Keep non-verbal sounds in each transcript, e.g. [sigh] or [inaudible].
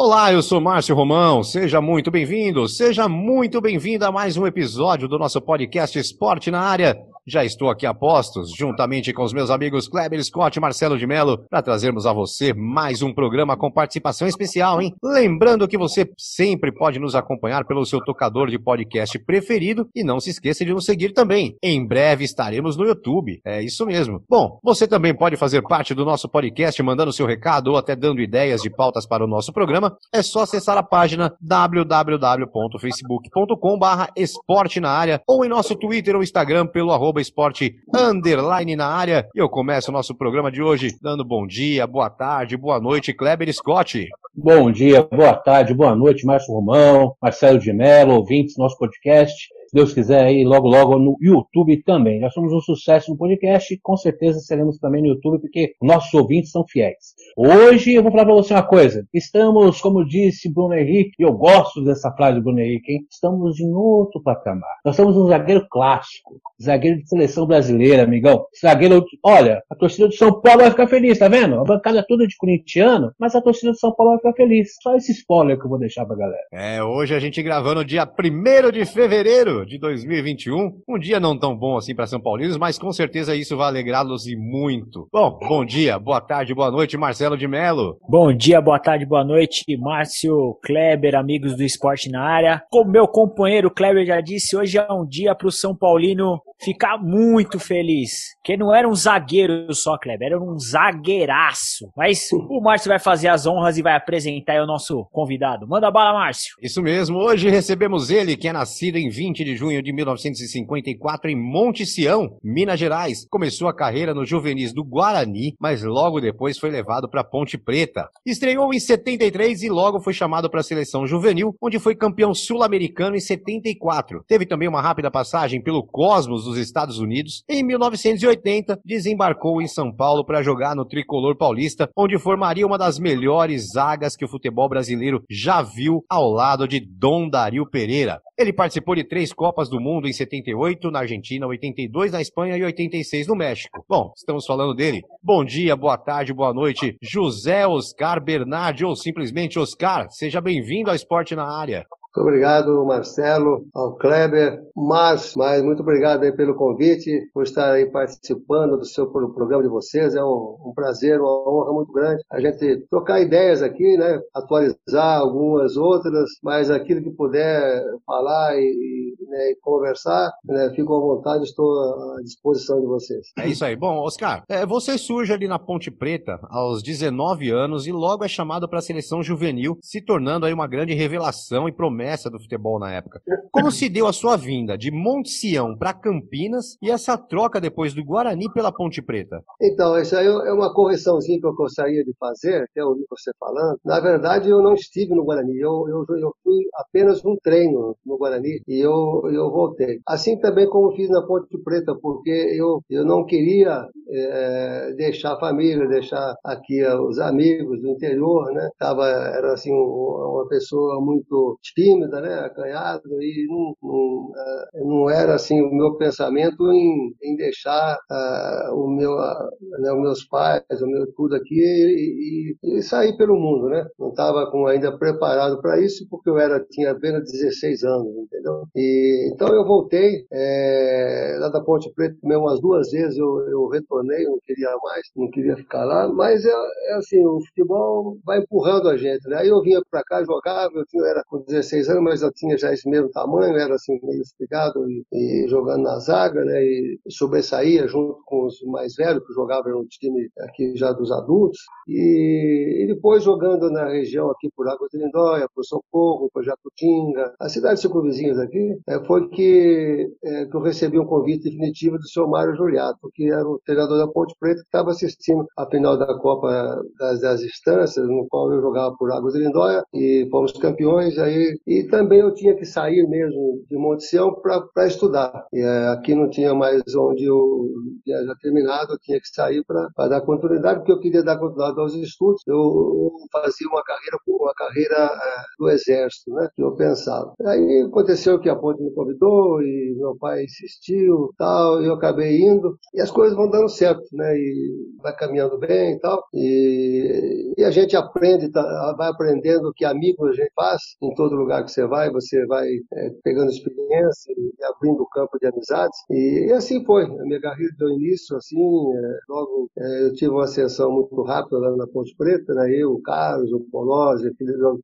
Olá, eu sou Márcio Romão. Seja muito bem-vindo, seja muito bem-vinda a mais um episódio do nosso podcast Esporte na Área. Já estou aqui a postos, juntamente com os meus amigos Kleber Scott e Marcelo de Mello, para trazermos a você mais um programa com participação especial, hein? Lembrando que você sempre pode nos acompanhar pelo seu tocador de podcast preferido e não se esqueça de nos seguir também. Em breve estaremos no YouTube. É isso mesmo. Bom, você também pode fazer parte do nosso podcast mandando seu recado ou até dando ideias de pautas para o nosso programa. É só acessar a página www.facebook.com/barra esporte na área ou em nosso Twitter ou Instagram pelo arroba arroba esporte underline na área. E eu começo o nosso programa de hoje dando bom dia, boa tarde, boa noite, Kleber Scott. Bom dia, boa tarde, boa noite, Márcio Romão, Marcelo de Mello, ouvintes do nosso podcast Deus quiser, aí logo, logo no YouTube também. Nós somos um sucesso no podcast e com certeza seremos também no YouTube, porque nossos ouvintes são fiéis. Hoje eu vou falar para você uma coisa. Estamos, como disse Bruno Henrique, e eu gosto dessa frase do Bruno Henrique, hein? estamos em outro patamar. Nós estamos um zagueiro clássico, zagueiro de seleção brasileira, amigão. Zagueiro, olha, a torcida de São Paulo vai ficar feliz, tá vendo? A bancada toda de corintiano, mas a torcida de São Paulo vai ficar feliz. Só esse spoiler que eu vou deixar pra galera. É, hoje a gente gravando dia 1 de fevereiro de 2021. Um dia não tão bom assim para São Paulinos, mas com certeza isso vai alegrá-los e muito. Bom, bom dia, boa tarde, boa noite, Marcelo de Mello. Bom dia, boa tarde, boa noite, Márcio, Kleber, amigos do esporte na área. Como meu companheiro Kleber já disse, hoje é um dia para o São Paulino ficar muito feliz. Que não era um zagueiro só, Kleber, era um zagueiraço. Mas o Márcio vai fazer as honras e vai apresentar o nosso convidado. Manda bala, Márcio. Isso mesmo, hoje recebemos ele, que é nascido em 20 de junho de 1954 em Monte Sião, Minas Gerais. Começou a carreira no juvenis do Guarani, mas logo depois foi levado para Ponte Preta. Estreou em 73 e logo foi chamado para a seleção juvenil, onde foi campeão sul-americano em 74. Teve também uma rápida passagem pelo Cosmos dos Estados Unidos. Em 1980, desembarcou em São Paulo para jogar no tricolor paulista, onde formaria uma das melhores zagas que o futebol brasileiro já viu ao lado de Dom Dario Pereira. Ele participou de três Copas do Mundo em 78 na Argentina, 82 na Espanha e 86 no México. Bom, estamos falando dele. Bom dia, boa tarde, boa noite, José Oscar Bernardi ou simplesmente Oscar. Seja bem-vindo ao Esporte na Área. Muito obrigado, Marcelo, ao Kleber, mas, mas muito obrigado aí pelo convite, por estar aí participando do seu do programa de vocês. É um, um, prazer, uma honra muito grande a gente trocar ideias aqui, né? Atualizar algumas outras, mas aquilo que puder falar e, né, e conversar, né, fico à vontade, estou à disposição de vocês. É isso aí. Bom, Oscar, é, você surge ali na Ponte Preta aos 19 anos e logo é chamado para a seleção juvenil, se tornando aí uma grande revelação e promessa promessa do futebol na época. Como se deu a sua vinda de Monte Sião para Campinas e essa troca depois do Guarani pela Ponte Preta? Então, isso aí é uma correçãozinha que eu gostaria de fazer, até ouvi você falando. Na verdade, eu não estive no Guarani, eu, eu, eu fui apenas um treino no Guarani e eu, eu voltei. Assim também como fiz na Ponte Preta, porque eu, eu não queria é, deixar a família, deixar aqui os amigos do interior, né? Tava, era assim, uma pessoa muito tímida, tímida, né, acanhado, e não, não, é, não, era assim o meu pensamento em, em deixar uh, o meu, uh, né, os meus pais, o meu tudo aqui e, e, e sair pelo mundo, né? Não estava ainda preparado para isso porque eu era tinha apenas 16 anos, entendeu? E então eu voltei é, lá da Ponte Preta mesmo umas duas vezes eu, eu retornei, não queria mais, não queria ficar lá, mas é, é assim o futebol vai empurrando a gente, né? Aí eu vinha para cá jogava, eu, tinha, eu era com 16 16 anos, mas eu tinha já esse mesmo tamanho, era assim meio espigado e, e, jogando na zaga, né? E sobressaía junto com os mais velhos que jogavam no time aqui já dos adultos. E, e depois jogando na região aqui por Água de Lindóia, por Socorro, por Jacutinga, as cidades circunvizinhas aqui, é, foi que, é, que eu recebi um convite definitivo do senhor Mário Juliato, que era o treinador da Ponte Preta, que estava assistindo a final da Copa das, das Instâncias, no qual eu jogava por Águas de Lindóia, e fomos campeões, aí E também eu tinha que sair mesmo de Monte Sião para estudar. E, é, aqui não tinha mais onde eu tinha já terminado, eu tinha que sair para dar continuidade, porque eu queria dar continuidade aos estudos. Eu fazia uma carreira uma carreira é, do Exército, né? Que eu pensava. Aí aconteceu que a Ponte me convidou e meu pai insistiu, tal, e eu acabei indo. E as coisas vão dando certo, né? E vai caminhando bem e tal. E, e a gente aprende, tá, vai aprendendo que amigos a gente faz em todo lugar que você vai, você vai é, pegando experiência e abrindo o campo de amizades. E, e, assim foi. A minha carreira deu início, assim, é, logo é, eu tive uma ascensão muito rápida lá na Ponte Preta, né? Eu, o Carlos, o Polozzi,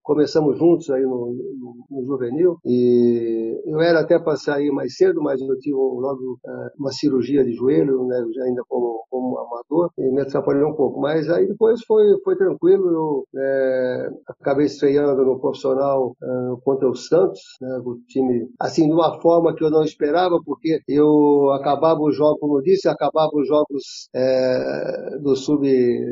começamos juntos aí no, no, no, juvenil e eu era até para sair mais cedo, mas eu tive logo é, uma cirurgia de joelho, né? ainda como, como amador e me atrapalhou um pouco. Mas aí depois foi, foi tranquilo, eu é, acabei estreando no profissional é, contra o Santos, né? o time assim de uma forma que eu não esperava, porque eu acabava os jogos, como eu disse, acabava os jogos é, do sub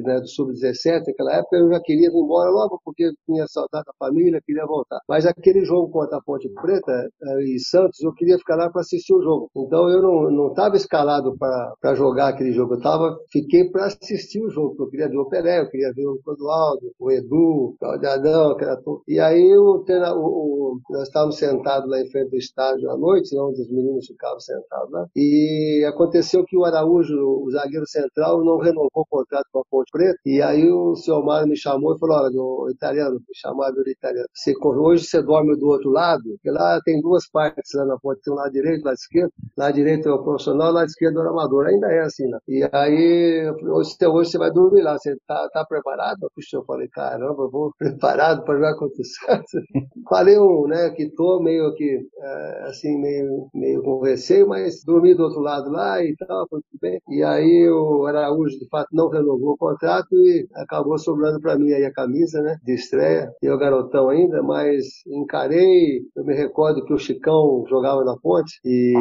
né, do sub 17 naquela época eu já queria ir embora logo porque tinha saudade da família, queria voltar. Mas aquele jogo contra a Ponte Preta eh, e Santos, eu queria ficar lá para assistir o jogo. Então eu não estava escalado para jogar aquele jogo. Eu tava, fiquei para assistir o jogo, eu queria ver o Pelé, eu queria ver o Clodoaldo, o Edu, o Adão, aquela E aí o, o, nós estávamos sentados lá em frente do estádio à noite, onde os meninos ficavam sentados lá. E aconteceu que o Araújo, o zagueiro central, não renovou o contrato com a Ponte Preta. E aí o senhor Mário me chamou e falou: olha, o italiano, me chamava de italiano. Você, hoje você dorme do outro lado, porque lá tem duas partes lá na ponte, tem um lado direito lado esquerdo. Lado direito é o profissional, lado esquerdo é o amador. Ainda é assim, né? E aí, hoje, hoje você vai dormir lá, você tá, tá preparado? Puxa, eu falei, caramba, eu vou preparado para jogar contra o Santos. [laughs] falei um, né, que tô meio que, é, assim, meio, meio com receio, mas dormi do outro lado lá e tal, foi tudo bem. E aí o Araújo, de fato, não renovou o contrato e acabou sobrando para mim aí a camisa, né, de estreia. Eu garotão ainda, mas encarei, eu me recordo que o Chicão jogava na ponte e,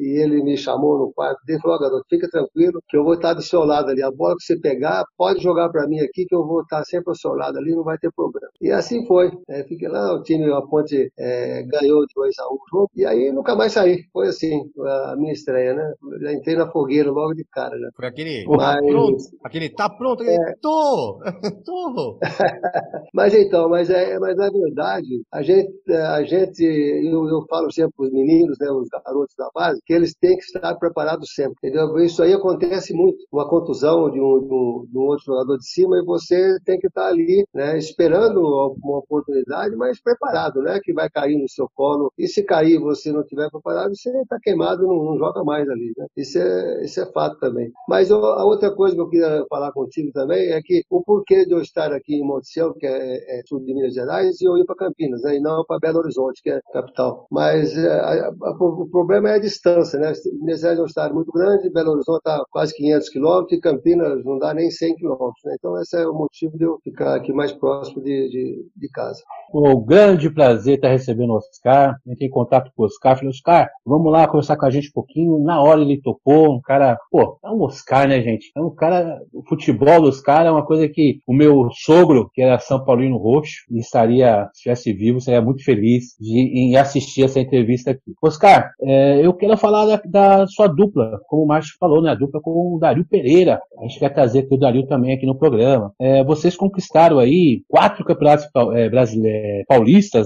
e ele me chamou no quarto dele e falou, oh, garoto, fica tranquilo que eu vou estar do seu lado ali. A bola que você pegar, pode jogar para mim aqui que eu vou estar sempre ao seu lado ali, não vai ter problema. E assim foi. É, fiquei lá, o time, a ponte é, ganhou de 2 a 1 um, e aí nunca mais saí. Foi assim, a minha estreia, né? Já entrei na fogueira logo de cara. Já. Foi aquele, Mas, tá pronto, aquele tá pronto, aquele, é... tô, [laughs] tô. [laughs] mas então, mas é, mas na verdade, a gente, a gente, eu, eu falo sempre para os meninos, né, os garotos da base, que eles têm que estar preparados sempre, entendeu? Isso aí acontece muito, uma contusão de um, de um, de um outro jogador de cima e você tem que estar ali, né, esperando uma oportunidade, mas preparado, né, que vai cair no seu colo. E se cair você não estiver preparado, você está queimado, não, não, joga mais ali, né? Isso é, isso é fato também. Mas a outra coisa que eu queria falar contigo também é que o porquê de eu estar aqui em Monte Cielo, que é, é sul de Minas Gerais, e eu ir para Campinas, né, e não para Belo Horizonte, que é capital. Mas é, a, a, o problema é a distância, né? Minas Gerais é um estado muito grande, Belo Horizonte está quase 500 quilômetros, e Campinas não dá nem 100 quilômetros, né? Então esse é o motivo de eu ficar aqui mais próximo de, de, de casa. Um grande prazer estar recebendo o Oscar. Entrei em contato com o Oscar. Falei, Oscar, vamos lá conversar com a gente um pouquinho. Na hora ele topou. Um cara, pô, é um Oscar, né, gente? É um cara, o futebol dos caras é uma coisa que o meu sogro, que era São Paulino Roxo, estaria, se estivesse vivo, seria muito feliz de, em assistir essa entrevista aqui. Oscar, é, eu quero falar da, da, sua dupla, como o Márcio falou, né? A dupla com o Dario Pereira. A gente quer trazer aqui o Dario também aqui no programa. É, vocês conquistaram aí quatro campeonatos é, brasileiros é,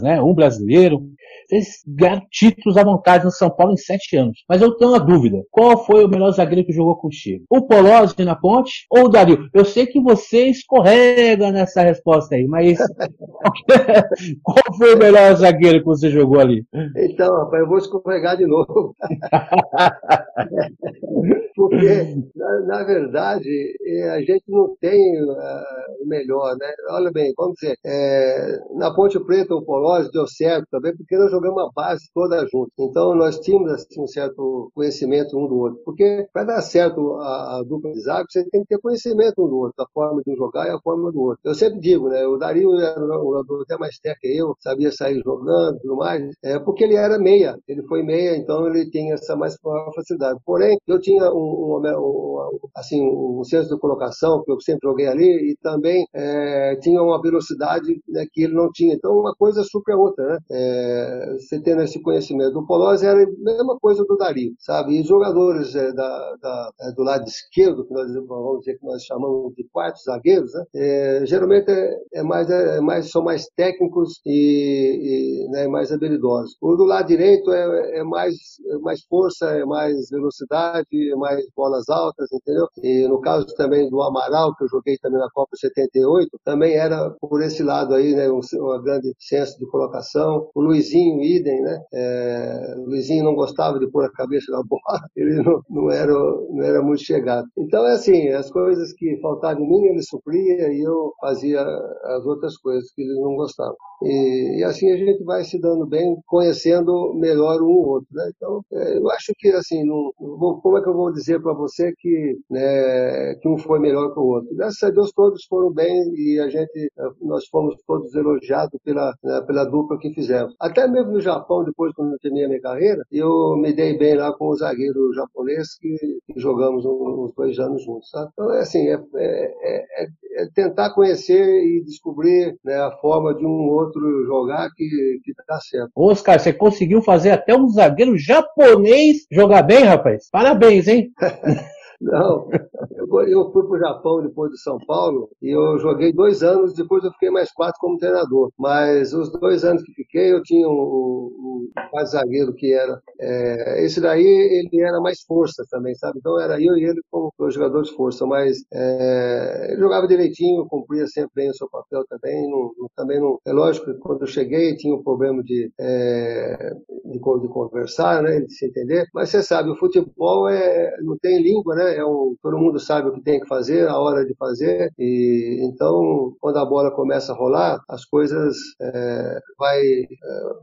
né? Um brasileiro. Vocês ganharam títulos à vontade no São Paulo em sete anos. Mas eu tenho uma dúvida. Qual foi o melhor zagueiro que jogou contigo? O Polozzi na ponte ou o Dario? Eu sei que você escorrega nessa resposta aí, mas [laughs] qual foi o melhor zagueiro que você jogou ali? Então, rapaz, eu vou escorregar de novo. [laughs] Porque, na, na, verdade, é, a gente não tem uh, o melhor, né? Olha bem, vamos dizer, é, na Ponte Preta o Polozzi deu certo também, porque nós jogamos a base toda junto. Então nós tínhamos assim, um certo conhecimento um do outro. Porque para dar certo a, a, dupla de zaga, você tem que ter conhecimento um do outro, a forma de um jogar e a forma do outro. Eu sempre digo, né? O Dario era um jogador até mais técnico que eu, sabia sair jogando e tudo mais, é porque ele era meia. Ele foi meia, então ele tinha essa mais facilidade. Porém, eu tinha um, um, um assim, um senso de colocação, que eu sempre joguei ali, e também é, tinha uma velocidade né, que ele não tinha. Então, uma coisa supera a outra, né? É, você tendo esse conhecimento. O Polozzi era a mesma coisa do Dario, sabe? E jogadores é, da, da, é, do lado esquerdo, que nós vamos dizer que nós chamamos de quartos zagueiros, né? É, geralmente é, é mais, é, mais, são mais técnicos e, e né, mais habilidosos. O do lado direito é, mais, mais força, é mais velocidade, é mais bolas altas, entendeu? E no caso também do Amaral, que eu joguei também na Copa 78, também era por esse lado aí, né? Um, uma grande senso de colocação. O Luizinho, idem, né? É, Luizinho não gostava de pôr a cabeça na [laughs] bola, ele não, não, era, não era muito chegado. Então é assim, as coisas que faltavam em mim, ele supria e eu fazia as outras coisas que ele não gostava. E, e, assim a gente vai se dando bem, conhecendo melhor um ou outro. Né? Então, é, eu acho que assim, não, vou, como é que eu vou dizer para você que, né, que um foi melhor que o outro? Graças a Deus todos foram bem e a gente, nós fomos todos elogiados pela, né, pela dupla que fizemos. Até mesmo no Japão, depois quando eu terminei a minha carreira, eu me dei bem lá com o zagueiro japonês que, que jogamos uns dois anos juntos. Sabe? Então, é assim, é, é, é, é tentar conhecer e descobrir né, a forma de um outro outro jogar que, que dá certo. Oscar, você conseguiu fazer até um zagueiro japonês jogar bem, rapaz? Parabéns, hein? [laughs] Não, eu, eu fui para o Japão depois de São Paulo e eu joguei dois anos, depois eu fiquei mais quatro como treinador. Mas os dois anos que fiquei, eu tinha um, um, um zagueiro que era. É, esse daí, ele era mais força também, sabe? Então era eu e ele como jogadores de força, mas é, ele jogava direitinho, cumpria sempre bem o seu papel também. Não, também não, é lógico que quando eu cheguei tinha um problema de, é, de, de, conversar, né? De se entender. Mas você sabe, o futebol é, não tem língua, né? É um, todo mundo sabe o que tem que fazer, a hora de fazer, e então, quando a bola começa a rolar, as coisas é, vai, é,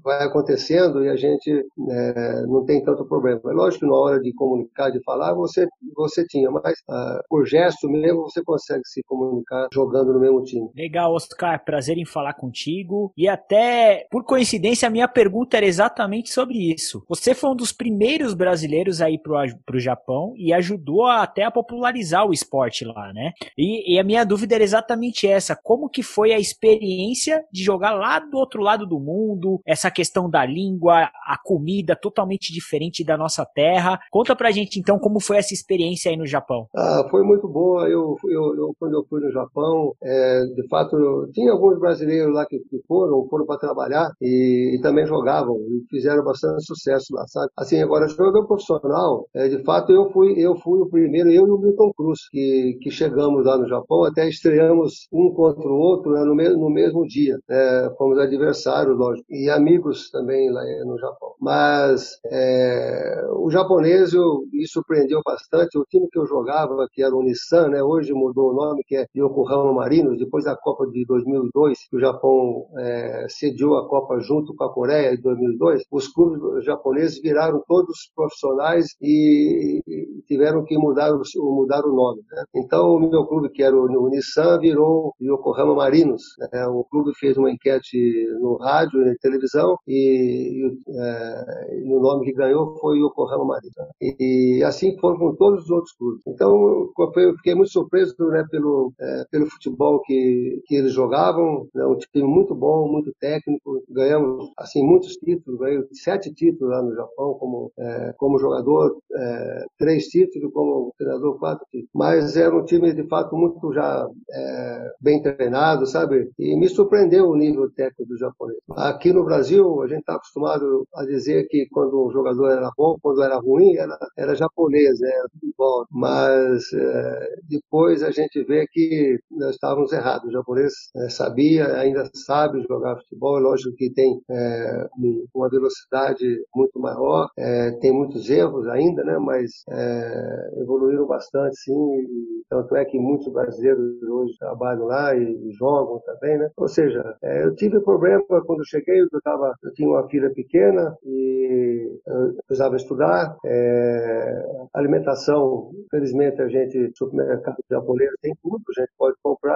vai acontecendo e a gente é, não tem tanto problema. É lógico que na hora de comunicar, de falar, você, você tinha, mas ah, por gesto mesmo você consegue se comunicar jogando no mesmo time. Legal, Oscar, prazer em falar contigo. E até, por coincidência, a minha pergunta era exatamente sobre isso. Você foi um dos primeiros brasileiros a ir para o Japão e ajudou até a popularizar o esporte lá, né? E, e, a minha dúvida era exatamente essa: como que foi a experiência de jogar lá do outro lado do mundo, essa questão da língua, a comida totalmente diferente da nossa terra. Conta pra gente então como foi essa experiência aí no Japão. Ah, foi muito boa. Eu, eu, eu quando eu fui no Japão, é, de fato, tinha alguns brasileiros lá que, que foram, foram para trabalhar e, e, também jogavam e fizeram bastante sucesso lá, sabe? Assim, agora jogador profissional, é, de fato eu fui eu fui o primeiro, eu e o Milton Cruz, que, que chegamos lá no Japão, até estreamos um contra o outro né, no, mesmo, no mesmo dia. É, fomos adversários, lógico, e amigos também lá no Japão. Mas é, o japonês eu, me surpreendeu bastante. O time que eu jogava, que era o Nissan, né, hoje mudou o nome, que é Yokohama Marinos, depois da Copa de 2002, que o Japão é, a Copa junto com a Coreia em 2002, os clubes japoneses viraram todos profissionais e, e tiveram que mudar o, mudar o nome. Né? Então, o meu clube, que era o, Nissan, virou Yokohama Marinos. Né? O clube fez uma enquete no rádio e televisão e, e, é, e, o nome que ganhou foi Yokohama Marinos. E, e, assim foram com todos os outros clubes. Então, eu fiquei muito surpreso né, pelo, é, pelo futebol que, que eles jogavam. Né? Um time muito bom, muito técnico. Ganhamos assim muitos títulos, ganhei sete títulos lá no Japão como, é, como jogador, é, três títulos como treinador quatro títulos. Mas era um time, de fato, muito já é, bem treinado, sabe? E me surpreendeu o nível técnico do japonês. Aqui no Brasil, a gente está acostumado a dizer que quando o jogador era bom, quando era ruim, era, era japonês, né? Era futebol. Mas é, depois a gente vê que nós estávamos errados. O japonês é, sabia, ainda sabe jogar futebol. É lógico que tem é, uma velocidade muito maior, é, tem muitos erros ainda, né? Mas é, evoluíram bastante, sim. E, tanto é que muitos brasileiros hoje trabalham lá e, e jogam também, né? Ou seja, é, eu tive problema quando cheguei, eu, tava, eu tinha uma filha pequena e eu precisava estudar. É, alimentação, felizmente a gente, supermercado japonês tem tudo, a gente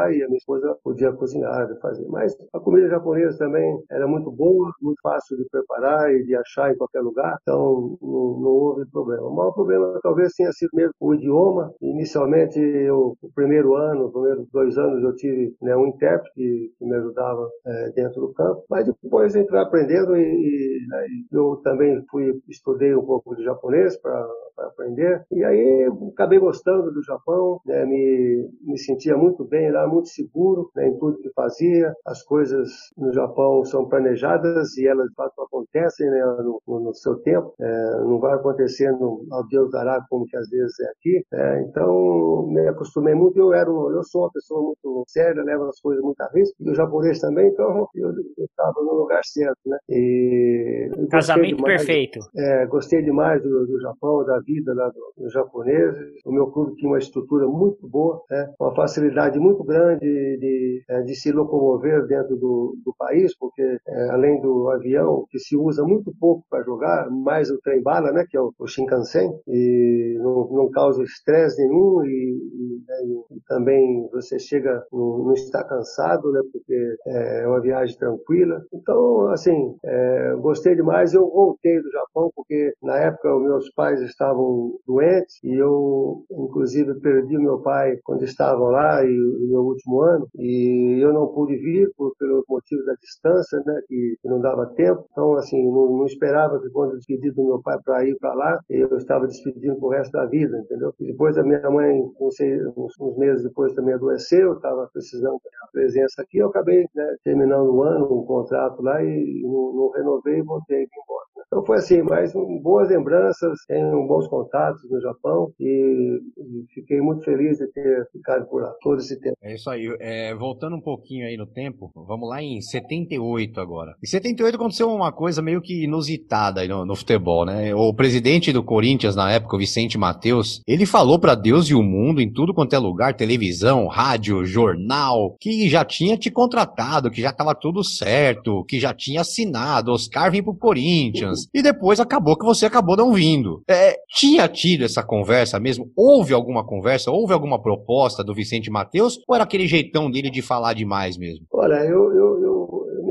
comprar e a minha esposa podia cozinhar e fazer. Mas a comida japonesa também era muito boa, muito fácil de preparar e de achar em qualquer lugar, então não, não houve problema. O maior problema talvez tenha sido mesmo o idioma. Inicialmente, eu, o primeiro ano, os primeiros dois anos, eu tive né, um intérprete que, me ajudava é, dentro do campo, mas depois entrei aprendendo e, e né, eu também fui estudei um pouco de japonês para aprender e aí acabei gostando do Japão, né, me, me sentia muito bem lá, seguro né, em tudo que fazia. As coisas no Japão são planejadas e elas de fato acontecem né, no, no, seu tempo. É, não vai acontecendo ao Deus dará como que às vezes é aqui. É, então me acostumei muito. Eu era eu sou uma pessoa muito séria, levo as coisas muito a risco. E o japonês também, então eu estava no lugar certo, né? E casamento demais, perfeito. É, gostei demais do, do Japão, da vida lá dos do japoneses. O meu clube tinha uma estrutura muito boa, né? uma facilidade muito grande de, é, de se locomover dentro do, do país, porque é, além do avião, que se usa muito pouco para jogar, mais o trem-bala, né, que é o, o Shinkansen, e não, não causa estresse nenhum e, e, né, e, também você chega, não, não, está cansado, né, porque é, é uma viagem tranquila. Então, assim, é, gostei demais. Eu voltei do Japão porque na época meus pais estavam doentes e eu, inclusive, perdi meu pai quando estavam lá e no meu último ano e eu não pude vir por, pelo motivo da distância, né, que, que não dava tempo. Então, assim, não, não esperava que quando eu despedi do meu pai para ir para lá, eu estava despedindo pro resto da vida, entendeu? E depois a minha mãe, não sei, uns, uns meses depois também adoeceu, estava precisando da presença aqui, eu acabei né, terminando um ano, um contrato lá e não, não renovei e voltei embora. Então foi assim, mas um, boas lembranças, tenho bons contatos no Japão e, e, fiquei muito feliz de ter ficado por lá todo esse tempo. É isso aí. É, voltando um pouquinho aí no tempo, vamos lá em 78 agora. Em 78 aconteceu uma coisa meio que inusitada aí no, no futebol, né? O presidente do Corinthians na época, o Vicente Mateus, ele falou para Deus e o mundo em tudo quanto é lugar, televisão, rádio, jornal, que já tinha te contratado, que já tava tudo certo, que já tinha assinado, Oscar vem pro Corinthians e depois acabou que você acabou não vindo. É, tinha tido essa conversa mesmo? Houve alguma conversa? Houve alguma proposta do Vicente Mateus? Ou era aquele jeitão dele de falar demais mesmo? Olha, eu, eu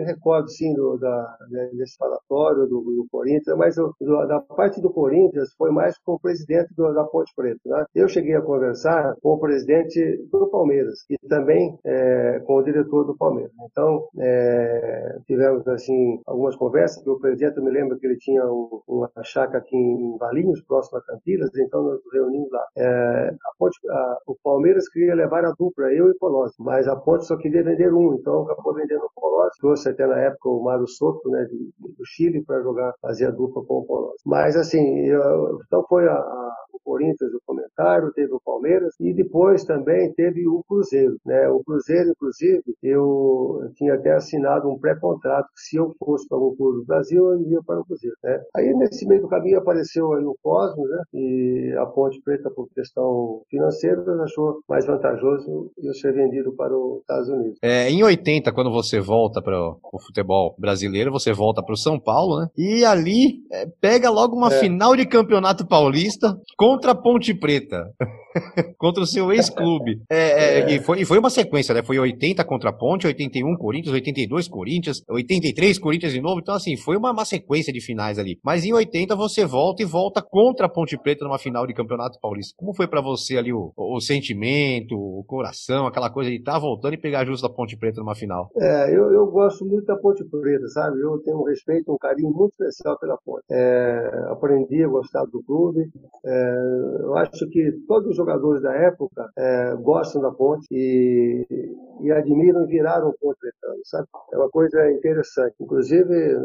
recordo, sim, do, da, desse falatório do, do Corinthians, mas do, da parte do Corinthians foi mais com o presidente do, da Ponte Preta. Né? Eu cheguei a conversar com o presidente do Palmeiras e também é, com o diretor do Palmeiras. Então, é, tivemos, assim, algumas conversas, o presidente, eu me lembro que ele tinha um, uma chácara aqui em Valinhos, próximo a Campinas, então nós nos reunimos lá. É, a Ponte, a, o Palmeiras queria levar a dupla, eu e Colossi, mas a Ponte só queria vender um, então acabou vendendo o Colossi, trouxe até na época o Mário Soto, né, do Chile, para jogar, fazer a dupla com o Paulo. Mas assim, eu, então foi a, a, Corinthians o comentário, teve o Palmeiras e depois também teve o Cruzeiro. Né? O Cruzeiro, inclusive, eu, tinha até assinado um pré-contrato que se eu fosse para algum clube do Brasil, eu iria para o Cruzeiro. Né? Aí nesse meio do caminho apareceu aí o Cosmos, né? e a Ponte Preta, por questão financeira, achou mais vantajoso eu ser vendido para os Estados Unidos. É, em 80, quando você volta para o futebol brasileiro, você volta para o São Paulo, né? E ali é, pega logo uma é. final de campeonato paulista contra a Ponte Preta. [laughs] contra o seu ex-clube. [laughs] É, é, é, e, foi, e foi uma sequência, né? Foi 80 contra a Ponte, 81 Corinthians, 82 Corinthians, 83 Corinthians de novo. Então, assim, foi uma, uma sequência de finais ali. Mas em 80 você volta e volta contra a Ponte Preta numa final de Campeonato Paulista. Como foi para você ali o, o, sentimento, o coração, aquela coisa de estar tá voltando e pegar justo a Ponte Preta numa final? É, eu, eu gosto muito da Ponte Preta, sabe? Eu tenho um respeito, um carinho muito especial pela Ponte. É, aprendi a gostar do clube. É, eu acho que todos os jogadores da época é, gostam da Ponte e, e admiram e viraram Ponte Pretano, sabe? É uma coisa interessante. Inclusive,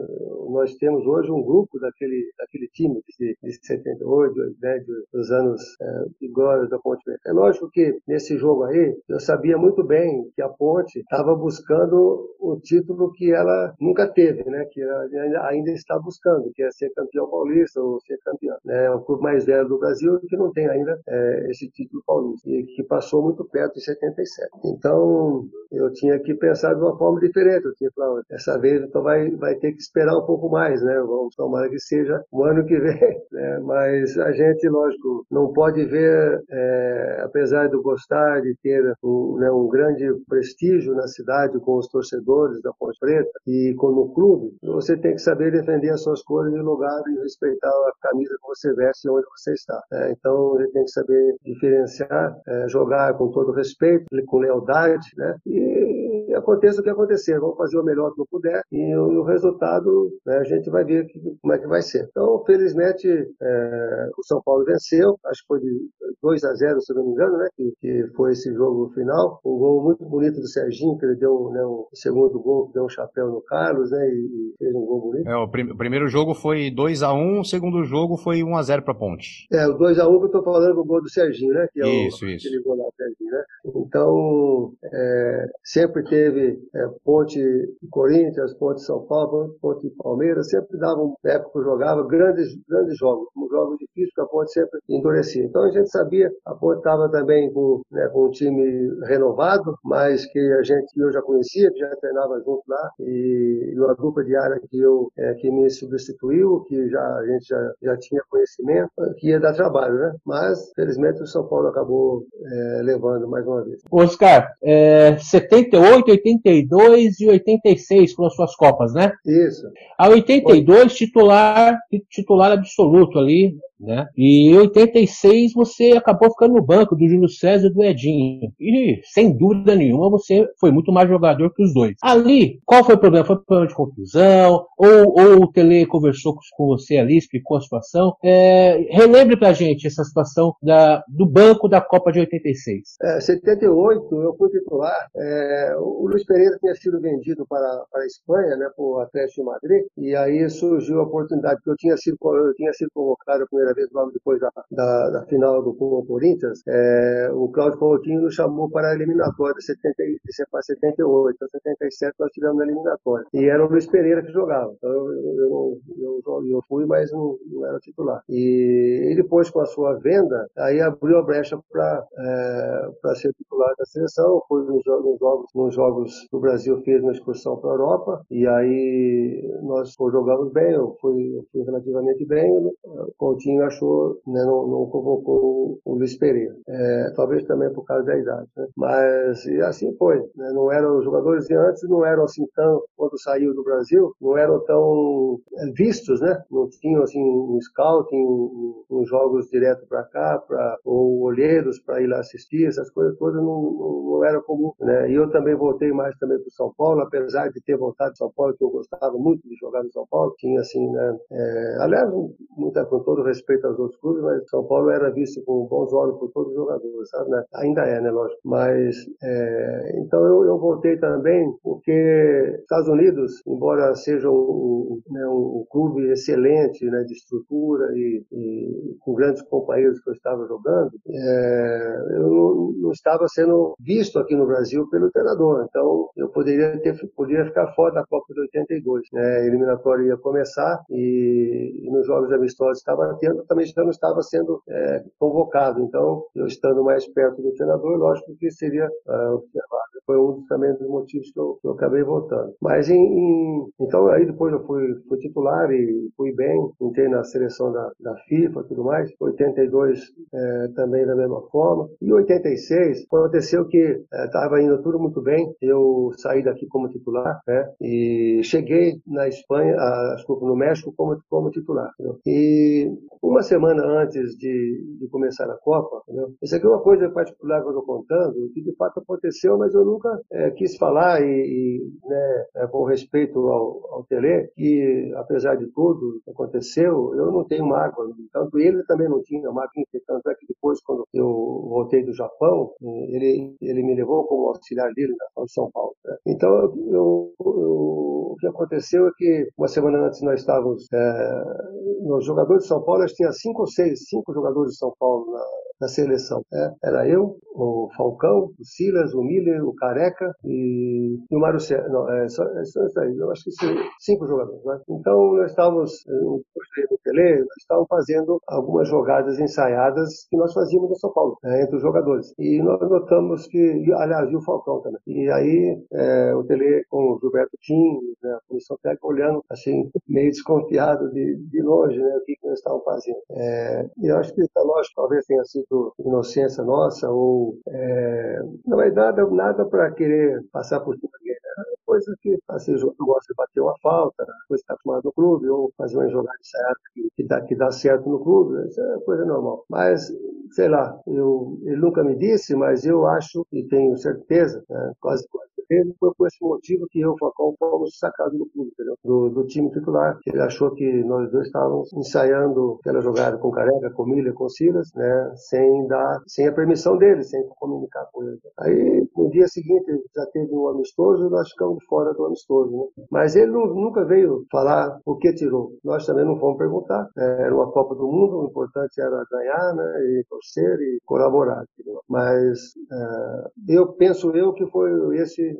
nós temos hoje um grupo daquele, daquele time de, de 78, né, dos anos é, de glória da Ponte Pretano. É lógico que nesse jogo aí, eu sabia muito bem que a Ponte estava buscando o título que ela nunca teve, né? Que ainda está buscando, que é ser campeão paulista ou ser campeão. Né? É o clube mais velho do Brasil que não tem ainda é, esse título paulista e que passou muito perto em 77. Então eu tinha que pensar de uma forma diferente. Eu tinha que falar, dessa vez então vai vai ter que esperar um pouco mais, né? Vamos tomar que seja o ano que vem, [laughs] né? Mas a gente, lógico, não pode ver, é, apesar de gostar de ter um, né, um grande prestígio na cidade com os torcedores da Ponte Preta e como clube, você tem que saber defender as suas cores no lugar e respeitar a camisa que você veste onde você está. É, então, ele tem que saber diferenciar, é, jogar com todo respeito, com lealdade, né? E aconteça o que acontecer, vamos fazer o melhor que eu puder e o, o resultado né, a gente vai ver que, como é que vai ser. Então, felizmente, é, o São Paulo venceu, acho que foi de 2 a 0, se não me engano, né? Que, que foi esse jogo final. Um gol muito bonito do Serginho, que ele deu né, um segundo gol, deu um chapéu no Carlos, né? E, e fez um gol bonito. É, o, prim o, primeiro jogo foi 2 a 1 o segundo jogo foi 1 a 0 para Ponte. É, o 2 a 1 que eu tô falando do gol do Serginho, né? Que é isso, o, isso. Aquele gol lá, Serginho, né? Então, é, sempre teve é, Ponte Corinthians, Ponte São Paulo, Ponte Palmeiras, sempre davam, na época que jogava, grandes, grandes jogos, jogos difíceis, porque a Ponte sempre endurecia. Então a gente sabia, a Ponte estava também com, né, com um time renovado, mas que a gente, eu já conhecia, que já treinava junto lá, e, e uma dupla de área que eu, é, que me substituiu, que já, a gente já, já tinha conhecimento, que ia dar trabalho, né? Mas, felizmente, o São Paulo acabou é, levando mais uma vez. Oscar, é, 78, 82 e 86 foram as suas Copas, né? Isso. A 82, titular, titular absoluto ali, né? E em 86 você acabou ficando no banco do Júlio César e do Edinho. E, sem dúvida nenhuma, você foi muito mais jogador que os dois. Ali, qual foi o problema? Foi problema de confusão? Ou, ou o Tele conversou com você ali, explicou a situação? É, relembre pra gente essa situação da, do banco da Copa de 86. É, 78, eu fui titular. É, o Luiz Pereira tinha sido vendido para, para a Espanha, né, o Atlético de Madrid, e aí surgiu a oportunidade, porque eu tinha sido, eu tinha sido convocado a primeira vez logo depois da, da, da final do Corinthians, é, o Cláudio Coutinho nos chamou para a eliminatória de 70, 78, então 77 nós tivemos a eliminatória. E era o Luiz Pereira que jogava, então eu, eu, eu, eu fui, mas não, não, era titular. E, e depois com a sua venda, aí abriu a brecha para é, ser titular da seleção, foi nos, nos, jogos, nos jogos que o Brasil fez uma excursão para a Europa, e aí nós jogamos bem, eu fui, eu fui relativamente bem, o Coutinho achou, né, não, não, convocou o Luiz Pereira. É, talvez também por causa da idade. Né? Mas e assim foi. Né? Não eram os jogadores de antes, não eram assim tão, quando saiu do Brasil, não eram tão é, vistos, né? Não tinham assim um scouting, uns jogos direto para cá, pra, ou olheiros para ir lá assistir, essas coisas todas não, não, não era comum. Né? E eu também voltei mais também para São Paulo, apesar de ter voltado de São Paulo, que eu gostava muito de jogar no São Paulo, tinha assim, né? É, aliás, muita, com todo respeito aos outros clubes, mas São Paulo era visto com bons olhos por todos os jogadores, sabe? Né? Ainda é, né? Lógico. Mas, é, então eu, eu voltei também porque Estados Unidos, embora seja um, né, um clube excelente, né, de estrutura e, e, com grandes companheiros que eu estava jogando, é, eu não, não, estava sendo visto aqui no Brasil pelo treinador. Então eu poderia ter, poderia ficar fora da Copa de 82. Né? A eliminatória ia começar e, e nos jogos amistosos estava tendo, também já não estava sendo é, convocado. Então, eu estando mais perto do treinador, lógico que seria observado. Foi um também dos motivos que eu, que eu acabei voltando. Mas, em, em, então, aí depois eu fui, fui, titular e fui bem, entrei na seleção da, da FIFA e tudo mais. 82 é, também da mesma forma. E 86, aconteceu que estava é, indo tudo muito bem. Eu saí daqui como titular, né? E cheguei na Espanha, a, desculpa, no México como, como titular. Entendeu? E uma semana antes de, de começar a Copa, entendeu? Isso aqui é uma coisa particular que eu estou contando, que de fato aconteceu, mas eu nunca nunca é, quis falar e, e né, é, com respeito ao, ao Tele, que apesar de tudo que aconteceu, eu não tenho mágoa. Tanto ele também não tinha mágoa, tanto é que depois, quando eu voltei do Japão, ele, ele me levou como auxiliar dele na São Paulo. Né? Então, eu, eu, o que aconteceu é que uma semana antes nós estávamos é, nos jogadores de São Paulo, que tinha cinco ou seis, cinco jogadores de São Paulo na, na seleção. É, era eu, o Falcão, o Silas, o Miller, o Careca e, e o Mário Sérgio. Não, é só, é só isso aí. Eu acho que cinco jogadores. Né? Então, nós estávamos, no Tele, nós estávamos fazendo algumas jogadas ensaiadas que nós fazíamos no São Paulo, é, entre os jogadores. E nós notamos que, aliás, e o Falcão também. E aí, é, o Tele com o Gilberto Tim, né, a comissão técnica, olhando assim, meio desconfiado de, de longe, né, o que, que nós estávamos fazendo. É, e eu acho que, tá lógico, talvez tenha sido inocência nossa, ou é, não é nada, nada para querer passar por cima dele. Né? Coisa que, assim, o gosta de bater uma falta, coisa que está no clube, ou fazer uma jogada certa que, que, dá, que dá certo no clube, isso é coisa normal. Mas, sei lá, eu, ele nunca me disse, mas eu acho e tenho certeza, né, quase ele foi por esse motivo que eu e o fomos sacados do clube, entendeu? Do, do, time titular. Ele achou que nós dois estávamos ensaiando aquela jogada com Careca, com Milha, com Silas, né? Sem dar, sem a permissão dele, sem comunicar com ele. Aí, no dia seguinte, já teve um amistoso, nós ficamos fora do amistoso, né? Mas ele não, nunca veio falar o que tirou. Nós também não fomos perguntar. É, era uma Copa do Mundo, o importante era ganhar, né? E torcer e colaborar. Entendeu? Mas é, eu penso eu que foi esse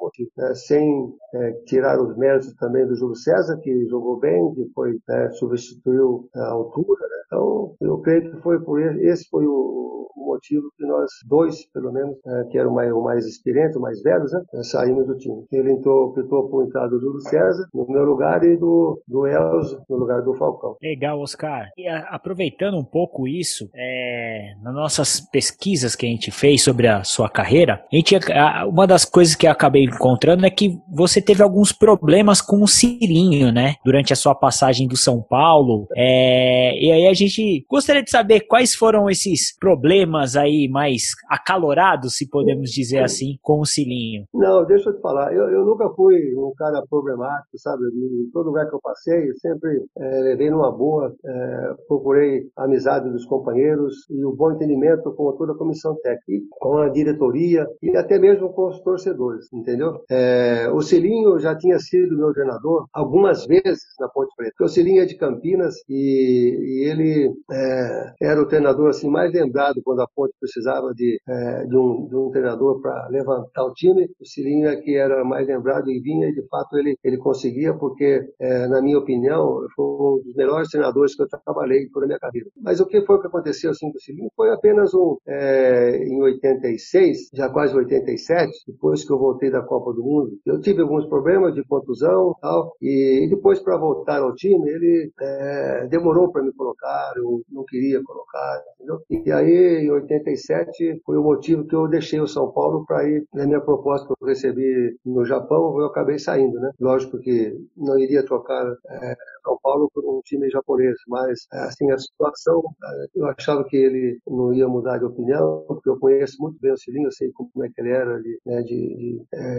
o né? sem é, tirar os méritos também do Júlio César, que jogou bem, que foi é, substituiu a altura. Né? Então, eu creio que foi por esse, esse foi o, o motivo que nós dois, pelo menos, é, que eram mais, o mais experientes, mais velhos, né? saímos do time. Ele entrou, optou por entrada do Júlio César no meu lugar e do, do Elzo no lugar do Falcão. Legal, Oscar. E a, aproveitando um pouco isso, é, nas nossas pesquisas que a gente fez sobre a sua carreira, a gente, a, uma das coisas que eu acabei encontrando é que você teve alguns problemas com o Cirinho, né? Durante a sua passagem do São Paulo. É, e aí a gente gostaria de saber quais foram esses problemas aí mais acalorados, se podemos dizer assim, com o Cirinho. Não, deixa eu te falar. Eu, eu nunca fui um cara problemático, sabe? Em todo lugar que eu passei, eu sempre é, levei numa boa, é, procurei a amizade dos companheiros e o bom entendimento com toda a comissão técnica, com a diretoria e até mesmo com os torcedores entendeu? É, o Cilinho já tinha sido meu treinador algumas vezes na Ponte Preta, o Cilinho é de Campinas e, e ele é, era o treinador assim mais lembrado quando a Ponte precisava de, é, de, um, de um treinador para levantar o time. O Cilinho é que era mais lembrado e vinha e de fato ele, ele conseguia porque, é, na minha opinião, foi um dos melhores treinadores que eu trabalhei a minha carreira. Mas o que foi que aconteceu assim com o Cilinho? Foi apenas um, é, em 86, já quase 87, depois que eu voltei da Copa do Mundo. Eu tive alguns problemas de contusão tal, e depois para voltar ao time, ele é, demorou para me colocar, eu não queria colocar, entendeu? E aí, em 87, foi o motivo que eu deixei o São Paulo para ir na minha proposta que eu recebi no Japão, eu acabei saindo, né? Lógico que não iria trocar é, São Paulo por um time japonês, mas assim a situação, eu achava que ele não ia mudar de opinião, porque eu conheço muito bem o Cilinho, eu sei como é que ele era de, né, de, de é,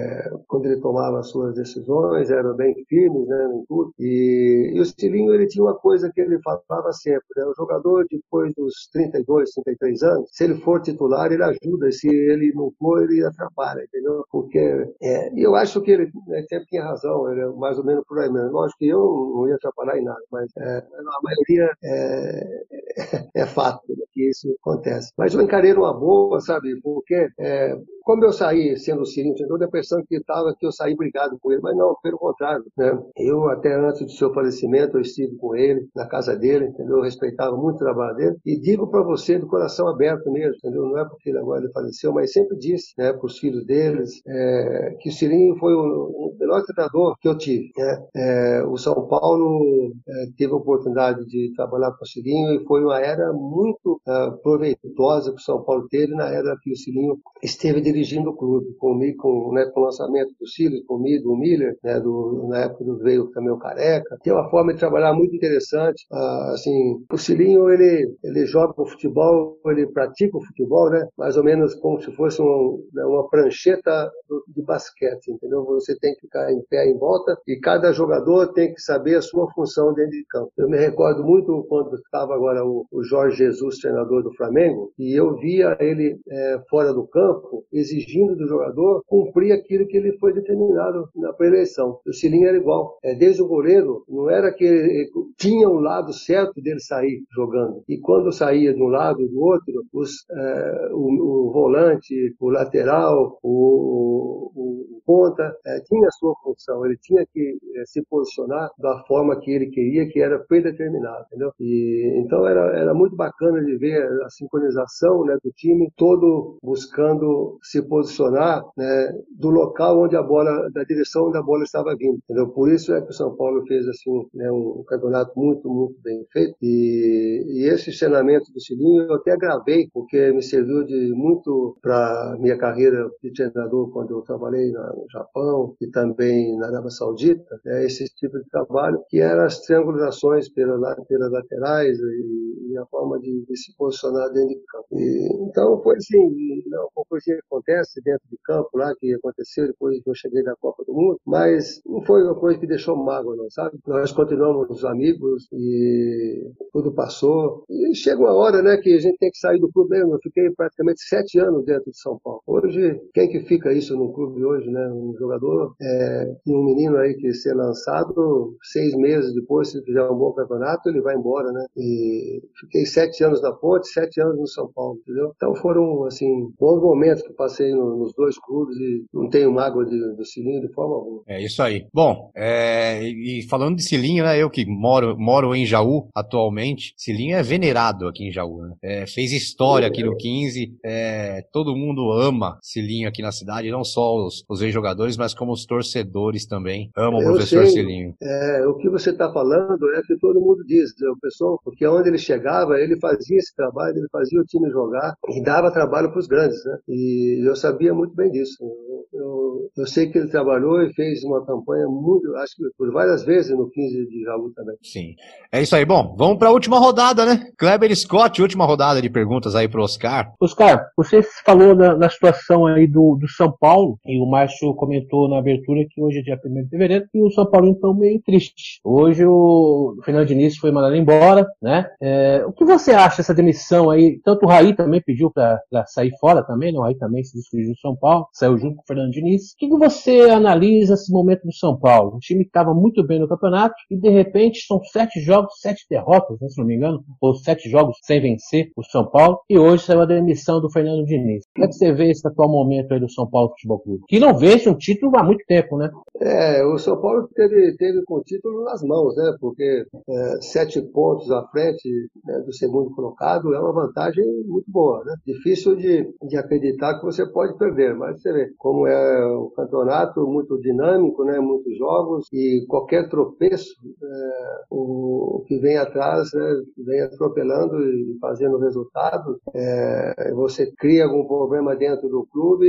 quando ele tomava as suas decisões, eram bem firmes, né, em tudo. E, e o Cilinho ele tinha uma coisa que ele falava sempre, né, o jogador depois dos 32, 33 anos, se ele for titular, ele ajuda, se ele não for, ele atrapalha, entendeu? Porque é, eu acho que ele né, sempre tinha razão, ele é mais ou menos por aí mesmo. Lógico que eu não ia atrapalhar em nada, mas é, a maioria é, [laughs] é fato né, que isso acontece. Mas eu encarei uma boa, sabe, porque é, como eu saí sendo tinha toda a impressão que estava que eu saí brigado com ele, mas não, pelo contrário, né? Eu até antes do seu falecimento eu estive com ele na casa dele, entendeu? Eu respeitava muito o trabalho dele e digo para você do coração aberto mesmo, entendeu? Não é porque ele agora ele faleceu, mas sempre disse, né, para os filhos deles, é, que o Cirinho foi o, o melhor treinador que eu tive. Né? É, o São Paulo é, teve a oportunidade de trabalhar com o Cirinho e foi uma era muito uh, proveitosa que o São Paulo teve na era que o Cirinho esteve dirigindo dirigindo o clube, comigo, com, né, com o lançamento do Silas, comigo, o Miller, né, do, na época do veio também o Careca. Tem uma forma de trabalhar muito interessante. Ah, assim, o Cilinho, ele, ele joga o futebol, ele pratica o futebol, né, mais ou menos como se fosse um, né, uma prancheta de basquete, entendeu? Você tem que ficar em pé em volta e cada jogador tem que saber a sua função dentro de campo. Eu me recordo muito quando estava agora o, o Jorge Jesus, treinador do Flamengo, e eu via ele é, fora do campo exigindo do jogador cumprir aquilo que ele foi determinado na pré-eleição. O Cilinho era igual. É, desde o goleiro, não era que tinha um lado certo dele sair jogando. E quando saía de um lado ou do outro, os, é, o, o, volante, o lateral, o, o, o ponta, é, tinha a sua função. Ele tinha que é, se posicionar da forma que ele queria, que era predeterminado, entendeu? E, então era, era muito bacana de ver a sincronização né, do time todo buscando se posicionar né, do local onde a bola, da direção onde a bola estava vindo, entendeu? Por isso é que o São Paulo fez assim né, um campeonato muito, muito bem feito e, e esse treinamento do Cilinho eu até gravei porque me serviu de muito para minha carreira de treinador quando eu trabalhei no Japão e também na Arábia Saudita, né, esse tipo de trabalho que eram as triangulações pelas, pelas laterais e, e, a forma de, de, se posicionar dentro de campo. E, então foi assim, não, coisa que acontece dentro de campo lá, que aconteceu depois que eu cheguei da Copa do Mundo, mas não foi uma coisa que deixou mágoa, não, sabe? Nós continuamos amigos e tudo passou. E chega uma hora, né, que a gente tem que sair do clube mesmo. Eu fiquei praticamente sete anos dentro de São Paulo. Hoje, quem que fica isso no clube hoje, né? Um jogador é, e um menino aí que ser lançado seis meses depois, se fizer um bom campeonato, ele vai embora, né? E fiquei sete anos na Ponte, sete anos no São Paulo, entendeu? Então foram, assim, bons momentos que passei no, nos dois clubes e não tenho mágoa de, do Cilinho de forma alguma. É isso aí. Bom, é, e falando de Cilinho, né? Eu que moro, moro em Jaú atualmente, Cilinho é venerado aqui em Jaú, né? É, fez história aqui no 15, é, todo mundo ama Cilinho aqui na cidade, não só os, os ex-jogadores, mas como os torcedores também amam o professor sei, Cilinho. É, o que você está falando é que todo mundo diz, né? o pessoal, porque onde ele chegava, ele fazia esse trabalho, ele fazia o time jogar e dava trabalho para os grandes, né? E eu sabia muito bem disso. Eu, eu, eu, sei que ele trabalhou e fez uma campanha muito, acho que por várias vezes no 15 de Jaú também. Sim. É isso aí. Bom, vamos para a última rodada, né? Kleber Scott, última rodada de perguntas aí para Oscar. Oscar, você falou da, da situação aí do, do São Paulo e o Márcio comentou na abertura que hoje é dia 1 de fevereiro e o São Paulo então meio triste. Hoje o Fernando Diniz foi mandado embora, né? É, o que você acha dessa demissão aí? Tanto o Raí também pediu para sair fora também, né? o Raí também se despediu do São Paulo, saiu junto com o Fernando Diniz. O que, você analisa esse momento do São Paulo? Um time que estava muito bem no campeonato e de repente são sete jogos, sete derrotas, né, se não me engano, ou sete jogos sem vencer o São Paulo e hoje saiu a demissão do Fernando Diniz. Como é que você vê esse atual momento aí do São Paulo Futebol Clube? Que não vence um título há muito tempo, né? É, o São Paulo teve, teve com o título nas mãos, né? Porque é, sete pontos à frente né, do segundo colocado é uma vantagem muito boa, né? Difícil de, de acreditar que você pode perder, mas você vê como é o campeonato muito dinâmico, né? Muitos jogos e qualquer tropeço, é, o, que vem atrás, né, vem atropelando e fazendo resultados. É, você cria algum problema dentro do clube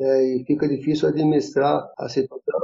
é, e fica difícil administrar a situação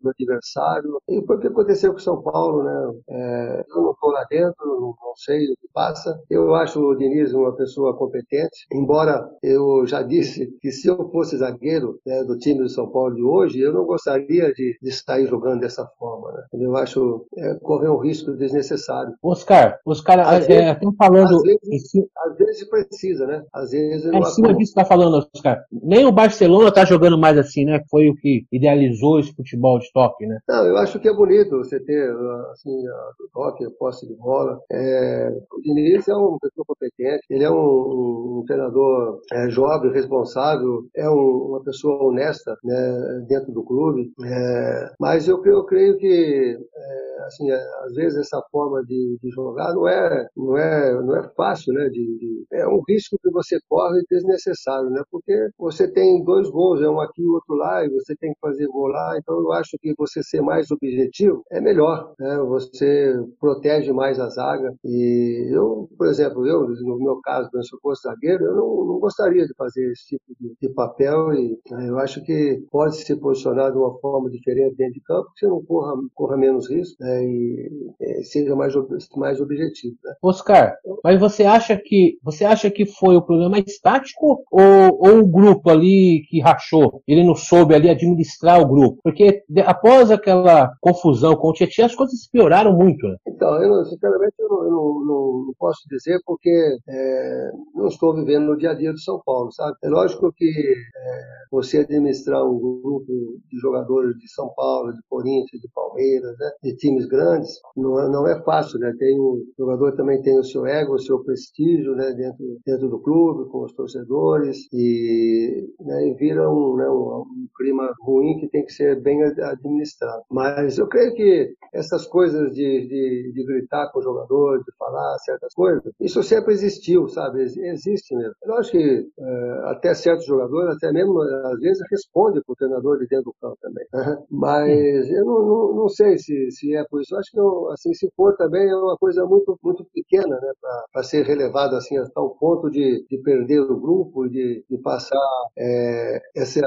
do adversário. E foi o que aconteceu com o São Paulo, né? É, eu não estou lá dentro, não, não, sei o que passa. Eu acho o Diniz uma pessoa competente, embora eu já disse que se eu fosse zagueiro né, do time do São Paulo de hoje, eu não gostaria de, de sair jogando dessa forma. Né? Eu acho é, correr um risco desnecessário. Oscar, Oscar, às é, vezes, falando. Às vezes, às vezes, precisa, né? Às vezes. É em cima disso que está falando, Oscar. Nem o Barcelona está jogando mais assim, né? Foi o que idealizou esse futebol de toque, né? Não, eu acho que é bonito você ter assim, a toque, a posse de bola. É, o Diniz é uma pessoa competente, ele é um, um treinador é, jovem, responsável, é um, uma pessoa honesta né, dentro do clube. É, mas eu, eu creio que é, assim, é, às vezes essa forma de, de, jogar não é, não é, não é fácil, né? De, de, é um risco que você corre desnecessário, né? Porque você tem dois gols, é um aqui e outro lá, e você tem que fazer gol lá. Então eu acho que você ser mais objetivo é melhor, né? Você protege mais a zaga. E eu, por exemplo, eu no meu caso, eu fosse zagueiro, eu não, não gostaria de fazer esse tipo de, de papel. E né? eu acho que pode se posicionar de uma forma diferente dentro de campo, que você não corra, corra menos risco né? e, e seja mais, mais objetivo. Né? Oscar, mas você acha que você acha que foi o problema estático ou, ou o grupo ali que rachou? Ele não soube ali administrar o grupo? Porque após aquela confusão com o Tietchan, as coisas pioraram muito. Né? Então, eu, sinceramente, eu, não, eu não, não, posso dizer porque é, não estou vivendo no dia a dia do São Paulo, sabe? É lógico que é, você administrar um grupo de jogadores de São Paulo, de Corinthians, de Palmeiras, né, de times grandes, não é, não é fácil, né? Tem o jogador também tem o seu ego, o seu prestígio, né, dentro, dentro do clube, com os torcedores, e, né, e vira um, né, um, um clima ruim que tem que ser bem administrado. Mas eu creio que essas coisas de, de, de gritar com o jogador, de falar certas coisas, isso sempre existiu, sabe? Existe mesmo. Eu acho que é, até certos jogadores, até mesmo às vezes, responde para o treinador de dentro do campo também. [laughs] Mas eu não, não, não, sei se, se é por isso. Eu acho que, não, assim, se for também, é uma coisa muito, muito pequena, né? Para ser relevado assim, a tal ponto de, de perder o grupo, de, de passar é, essa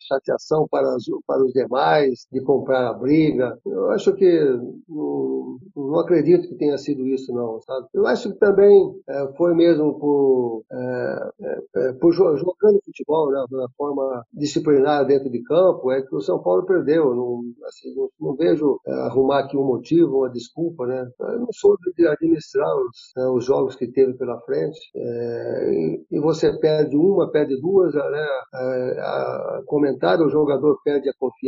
chateação para, os, para os demais, de comprar a briga. Eu acho que não, não acredito que tenha sido isso, não, sabe? Eu acho que também é, foi mesmo por, é, é, é por jogando futebol, né? Da forma disciplinar dentro de campo, é que o São Paulo perdeu. Não, assim, não, não vejo é, arrumar aqui um motivo, uma desculpa, né? Eu não soube administrar os, né, os jogos que teve pela frente. É, e, e, você perde uma, perde duas, né? É, a, comentário, o jogador perde a confiança,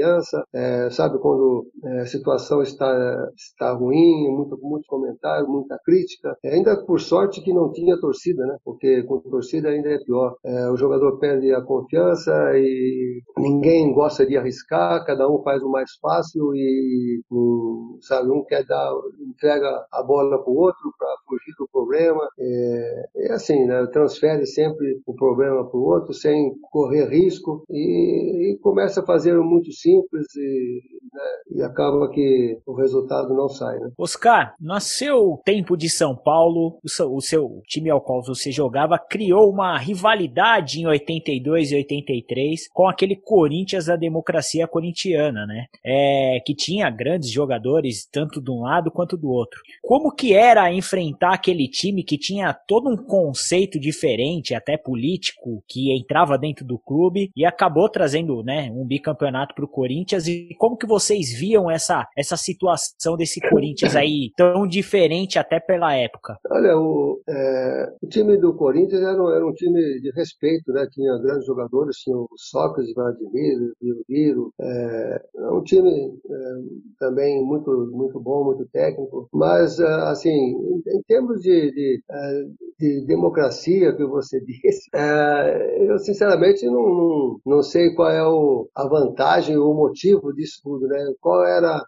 é, sabe quando é, a situação está, está ruim, muito, muito comentário, muita crítica. É, ainda por sorte que não tinha torcida, né? Porque com torcida ainda é pior. o jogador perde a confiança e ninguém gosta de arriscar, cada um faz o mais fácil e, um, sabe, um quer dar, entrega a bola para o outro para fugir do problema. É, é, assim, né? Transfere sempre o problema para o outro sem correr risco e, e, começa a fazer muito simples e, né? e acaba que o resultado não sai. Né? Oscar, no seu tempo de São Paulo, o seu, o seu time ao qual você jogava criou uma rivalidade em 82 e 83 com aquele Corinthians da democracia corintiana, né? É, que tinha grandes jogadores tanto de um lado quanto do outro. Como que era enfrentar aquele time que tinha todo um conceito diferente, até político, que entrava dentro do clube e acabou trazendo, né, um bicampeonato para o Corinthians? E como que vocês viam essa essa situação desse Corinthians aí tão diferente até pela época? Olha, o, é, o time do Corinthians era, era um time de respeito, né? Tinha grandes jogadores, tinha o Sócrates, Vladimir, Viro, é, é um time é, também muito, muito bom, muito técnico, mas é, assim, em, em termos de, de, é, de, democracia que você [laughs] disse, eu sinceramente não, não, não, sei qual é o, a vantagem o motivo disso tudo, né? Qual era,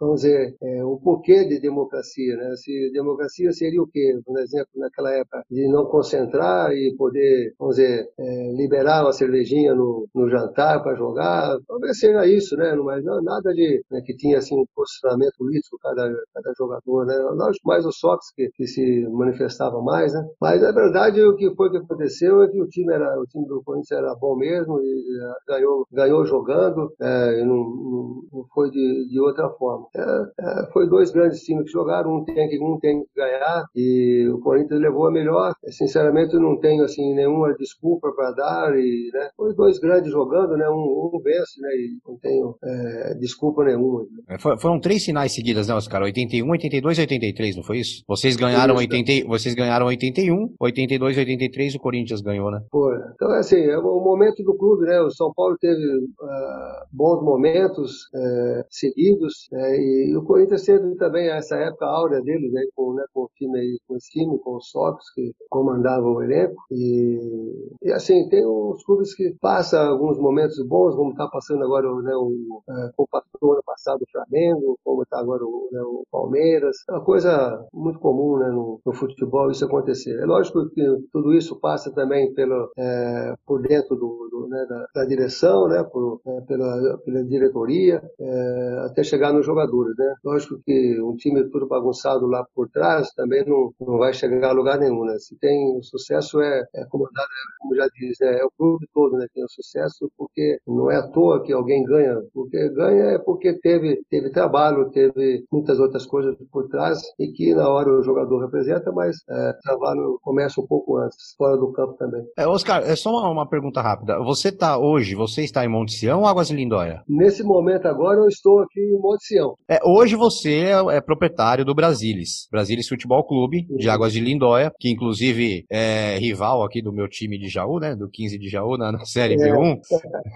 vamos dizer, o porquê de democracia, né? Se democracia seria o quê? Por exemplo, naquela época, de não concentrar e poder, vamos dizer, liberar uma cervejinha no, no jantar para jogar, talvez seja isso, né? Mas não, nada de né, que tinha assim um posicionamento político cada, cada jogador, né? Lógico, mais o Sox que, que, se manifestava mais, né? Mas na verdade o que foi que aconteceu é que o time era o time do Corinthians era bom mesmo e uh, ganhou ganhou jogando é, não, não, foi de, de outra forma. É, é, foi dois grandes times que jogaram, um tem que um tem que ganhar e o Corinthians levou a melhor. Sinceramente eu não tenho assim nenhuma desculpa para dar e né? Foi dois grandes jogando, né? Um, um vence, né? E não tenho é, desculpa nenhuma. Né? É, foram três finais seguidas, né, Oscar? 81, 82 e 83, não foi isso? Vocês ganharam, isso, 80, vocês ganharam 81, 82 e 83 o Corinthians ganhou, né? Foi. Então, é assim, é o momento do clube, né? O São Paulo teve uh, bons momentos uh, seguidos né? e, o Corinthians teve também essa época áurea deles, né? Com, né? com o time aí, com esse time, com os Sox que comandavam o elenco e, e assim, tem uns clubes que passam alguns momentos bons, como está passando agora né, o, é, o ano passado o Flamengo, como está agora o, né, o, Palmeiras. É uma coisa muito comum né, no, no, futebol isso acontecer. É lógico que tudo isso passa também pelo, é, por dentro do, do né, da, da, direção, né, por, é, pela, pela diretoria, é, até chegar nos jogadores. Né? Lógico que um time tudo bagunçado lá por trás também não, não vai chegar a lugar nenhum. Né? Se tem o sucesso é, é comandado, como já diz, né, é o clube todo né, tem o sucesso, porque não é à toa que alguém ganha, porque ganha é porque teve, teve trabalho, teve muitas outras coisas por trás e que na hora o jogador representa, mas é, trabalho começa um pouco antes, fora do campo também. É, Oscar, é só uma, uma pergunta rápida. Você está hoje, você está em Monte Sião ou Águas de Lindóia? Nesse momento agora eu estou aqui em Monte Sião. É, hoje você é, é proprietário do Brasilis, Brasilis Futebol Clube de Águas de Lindóia, que inclusive é rival aqui do meu time de Jaú, né, do 15 de Jaú na, na Série é. B1.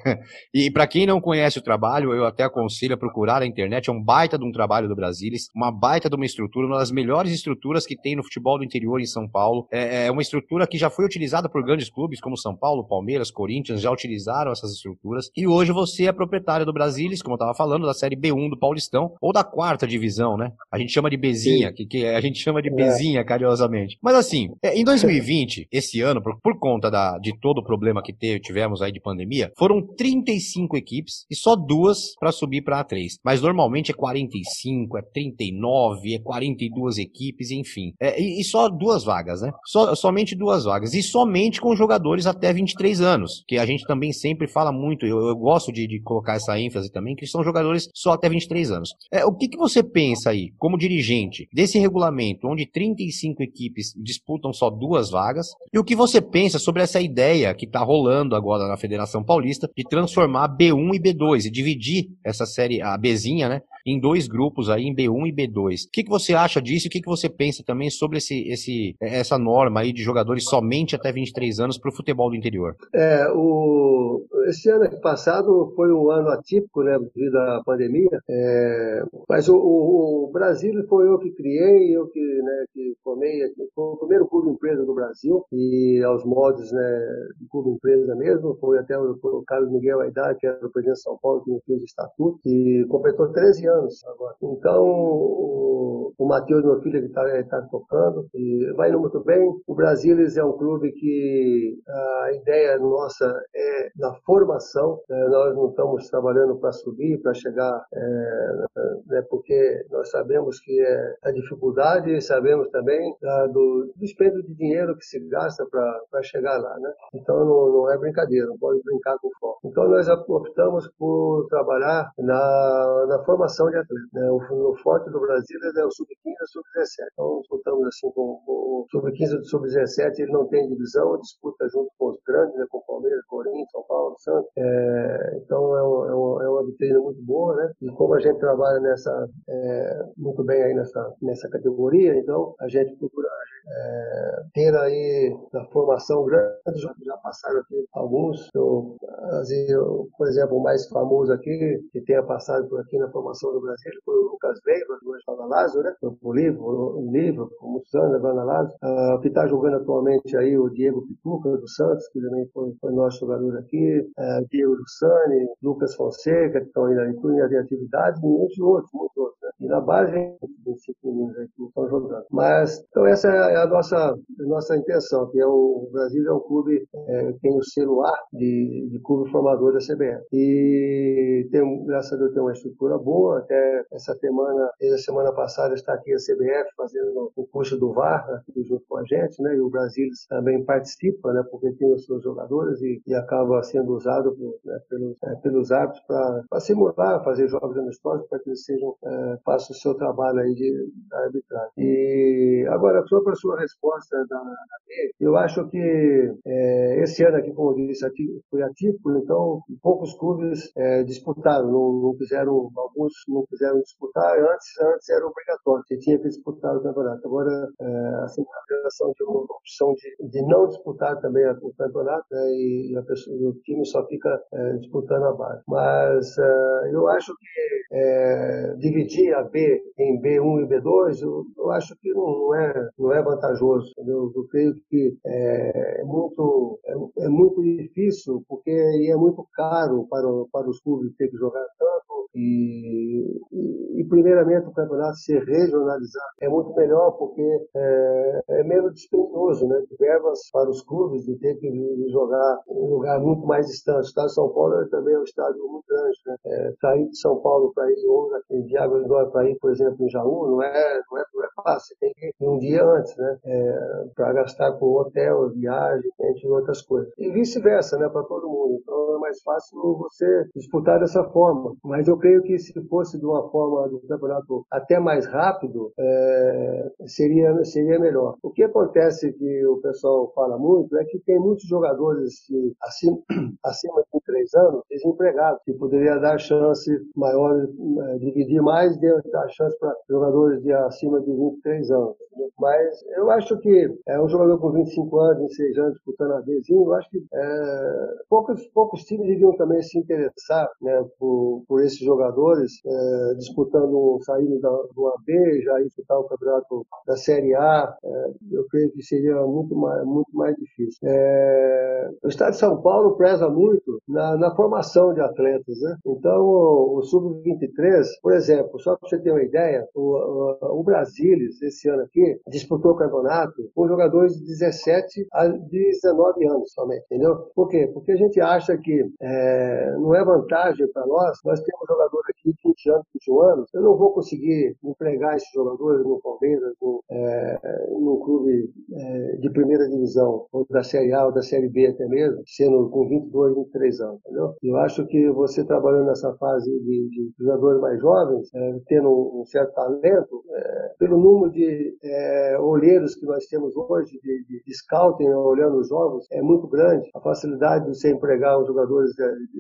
[laughs] e para quem não conhece o trabalho, eu até aconselho a procurar na internet, é um baita de um trabalho do Brasilis, uma baita de uma estrutura, uma das melhores estruturas que tem no futebol do interior em São Paulo. É, é uma estrutura que já foi utilizada por grandes clubes como São Paulo, Palmeiras, Corinthians, já utilizaram essas estruturas. E hoje você é proprietário do Brasilis, como eu estava falando, da Série B1 do Paulistão, ou da quarta divisão, né? A gente chama de Bezinha, que, que, a gente chama de é. Bezinha, carinhosamente. Mas assim, é, em 2020, [laughs] esse ano, por, por conta da, de todo o problema que teve, tivemos aí de pandemia, foram 35 equipes e só duas para subir para A3. Mas normalmente é 45, é 39, é 42 equipes, enfim. É, e, e, só duas vagas, né? So, somente duas vagas. E somente com jogadores até 23 anos, que a gente também sempre fala muito, eu, eu gosto de, de, colocar essa ênfase também, que são jogadores só até 23 anos. É, o que, que você pensa aí, como dirigente, desse regulamento, onde 35 equipes disputam só duas vagas, e o que você pensa sobre essa ideia que está rolando agora na Federação Paulista de transformar B1 e B2 e dividir essa série, a Bzinha, né, em dois grupos aí, em B1 e B2. O que, que você acha disso e o que, que você pensa também sobre esse, esse, essa norma aí de jogadores somente até 23 anos para o futebol do interior? É, o, esse ano passado foi um ano atípico, né, devido à pandemia, é, mas o, o, o, Brasil foi eu que criei, eu que, né, que formei, foi o primeiro clube empresa do Brasil e aos modos, né, de clube empresa mesmo, foi até o, o Carlos Miguel Aidar, que era o presidente de São Paulo, que me fez o estatuto, e completou 13 anos agora. Então, o, o Matheus, meu filho, ele está tá tocando e vai indo muito bem. O Brasilis é um clube que a ideia nossa é da formação. Né? Nós não estamos trabalhando para subir, para chegar, é, né? porque nós sabemos que é a dificuldade e sabemos também da, do dispêndio de dinheiro que se gasta para chegar lá. Né? Então, não, não é brincadeira, não pode brincar com foco. Então, nós optamos por trabalhar na, na formação de atletas. Né? O, o, forte do Brasil é o sub-15 e o sub-17. Então, disputamos assim com, o sub-15 e o sub-17, ele não tem divisão, disputa junto com os grandes, né? com Palmeiras, Corinthians, São Paulo, Santos. É, então, é, um, é, um, é, uma vitrine muito boa, né? E como a gente trabalha nessa, é, muito bem aí nessa, nessa categoria, então, a gente procura é, ter aí na formação grande, já, já passaram aqui alguns, eu, assim, eu, por exemplo, o mais famoso aqui, que tenha passado por aqui na formação do Brasil, foi o Lucas Leiva, do Estado Lázaro, né? O livro, o livro, o Mussana, agora Lázaro. Ah, o que está jogando atualmente aí o Diego Pituca, do Santos, que também foi, foi nosso jogador aqui, ah, Diego Lussani, Lucas Fonseca, que estão ainda em atividade, e muitos outros, muitos outros. Né? E na base, 25 meninos aí que estão jogando. Mas, então essa é a nossa, a nossa intenção, que é o, o Brasil é um clube é, tem o selo A de, de clube formador da CBF. E tem, graças a Deus tem uma estrutura boa, até essa semana, desde a semana passada está aqui a CBF fazendo o curso do VAR aqui junto com a gente, né? E o Brasil também participa, né? Porque tem os seus jogadores e, e acaba sendo usado por, né, pelos, é, pelos árbitros para simular, fazer jogos amistosos para que eles sejam, é, façam o seu trabalho aí de, de arbitragem. E agora, sobre a sua resposta da, da eu acho que é, esse ano aqui, como eu disse, foi atípico, então poucos clubes é, disputaram, não, não quiseram, alguns não quiseram disputar, antes, antes era obrigatório, você tinha que disputar o campeonato. Agora, é, assim, a federação tem uma opção de, de não disputar também o campeonato, né, e, a pessoa, o time só fica é, disputando a base. Mas é, eu acho que é, dividir a B em B1 e B2, eu, eu acho que não, não, é, não é vantajoso. Entendeu? Eu creio que é, é muito, é, é, muito difícil, porque é muito caro para, para os clubes ter que jogar tanto e primeiramente, o campeonato ser regionalizado é muito melhor porque é, é menos dispendioso, né? De verbas para os clubes de ter que jogar em um lugar muito mais distante. O estado de São Paulo também é um estádio muito grande, né? É, sair de São Paulo para ir, ou de Águas de para ir, por exemplo, em Jaú, não é, não é, não é fácil. Tem que ir um dia antes, né? É, para gastar com hotel, viagem, entre outras coisas. E vice-versa, né? Para todo mundo. Então é mais fácil você disputar dessa forma. Mas eu creio que se fosse de uma forma do campeonato até mais rápido, é, seria, seria melhor. O que acontece que o pessoal fala muito é que tem muitos jogadores de, acima, [clears throat] acima de três anos desempregados, que poderia dar chance maior, é, dividir mais dar chance para jogadores de acima de 23 anos. Mas eu acho que é um jogador com 25 anos, 26 anos, disputando a Bzinho, eu acho que é, poucos, poucos times deviam também se interessar né, por, por esses jogadores, é, disputando, saindo da, do AB, já disputar o campeonato da Série A, é, eu creio que seria muito mais, muito mais difícil. É, o Estado de São Paulo preza muito na, na formação de atletas, né? Então, o, o Sub-23, por exemplo, só para você ter uma ideia, o, o, o esse ano aqui, disputou o campeonato com jogadores de 17 a 19 anos somente, entendeu? Por quê? Porque a gente acha que é, não é vantagem para nós, nós temos jogador aqui de 20 anos, 21 anos, eu não vou conseguir empregar esses jogadores no Palmeiras, no, é, num clube é, de primeira divisão, ou da Série A ou da Série B até mesmo, sendo com 22, 23 anos, entendeu? Eu acho que você trabalhando nessa fase de, de jogadores mais jovens, é, tendo um, certo talento, é, pelo número de é, olheiros que nós temos hoje, de, de, de scouting, né, olhando os jogos, é muito grande. A facilidade de você empregar os jogadores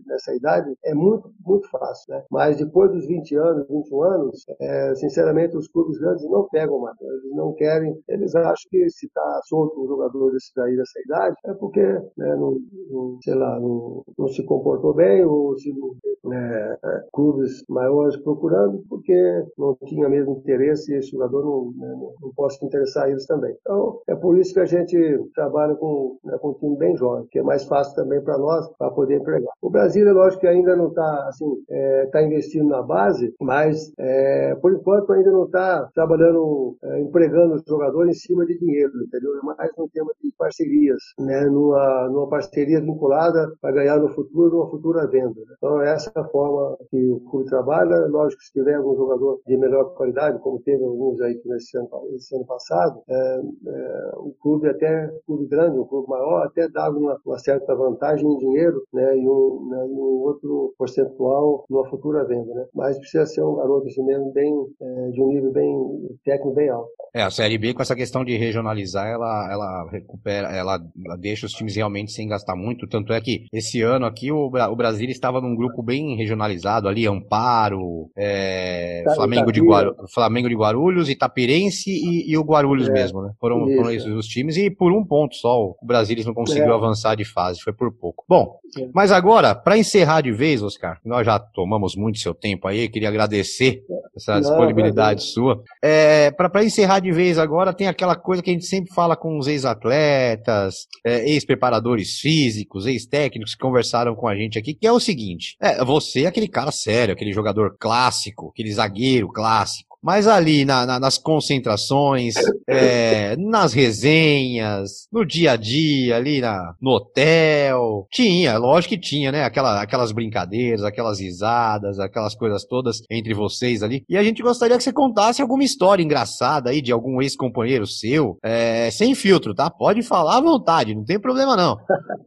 nessa idade é muito, muito fácil, né? Mas depois dos 20 anos, 21 anos, é, sinceramente, os clubes grandes não pegam mais. Eles não querem, eles acham que se está solto um jogador desse daí, dessa idade, é porque, né, não, não, sei lá, não, não se comportou bem ou se não, né, é, clubes maiores procurando, porque não tinha mesmo interesse e esse jogador não, né, não, posso interessar eles também. Então, é por isso que a gente trabalha com, né, com um time bem jovem, que é mais fácil também para nós, para poder empregar. O Brasil, é lógico que ainda não está assim, é, tá investindo na base, mas é, por enquanto ainda não está trabalhando, é, empregando os jogadores em cima de dinheiro, entendeu? É mais um tema de parcerias, né? numa, numa parceria vinculada para ganhar no futuro, numa futura venda. Então, essa é a forma que o clube trabalha. Lógico, se tiver algum jogador de melhor qualidade, como teve alguns aí nesse ano, esse ano passado, é, é, o clube até, um clube grande, um clube maior, até dá uma, uma certa vantagem em dinheiro né? e, um, né? e um outro percentual numa futura venda. Né? Mas precisa ser um garoto assim mesmo, bem, é, de um nível bem técnico bem alto. É, a Série B com essa questão de regionalizar, ela, ela recupera, ela deixa os times realmente sem gastar muito, tanto é que esse ano aqui o, o Brasil estava num grupo bem regionalizado ali, Amparo, é, Flamengo, de Guaru, Flamengo de Guarulhos, Itapirense e, e o Guarulhos é, mesmo, né? Foram, foram, esses os times e por um ponto só o Brasil não conseguiu é. avançar de fase, foi por pouco. Bom, é. mas agora, para encerrar de vez, Oscar, nós já tomamos muito seu tempo aí, queria agradecer essa disponibilidade sua. É, para encerrar de vez agora, tem aquela coisa que a gente sempre fala com os ex-atletas, é, ex-preparadores físicos, ex-técnicos que conversaram com a gente aqui, que é o seguinte: é, você é aquele cara sério, aquele jogador clássico, aquele zagueiro clássico. Mas ali na, na, nas concentrações, [laughs] é, nas resenhas, no dia a dia, ali na, no hotel, tinha, lógico que tinha, né? Aquela, aquelas brincadeiras, aquelas risadas, aquelas coisas todas entre vocês ali. E a gente gostaria que você contasse alguma história engraçada aí de algum ex-companheiro seu, é, sem filtro, tá? Pode falar à vontade, não tem problema não.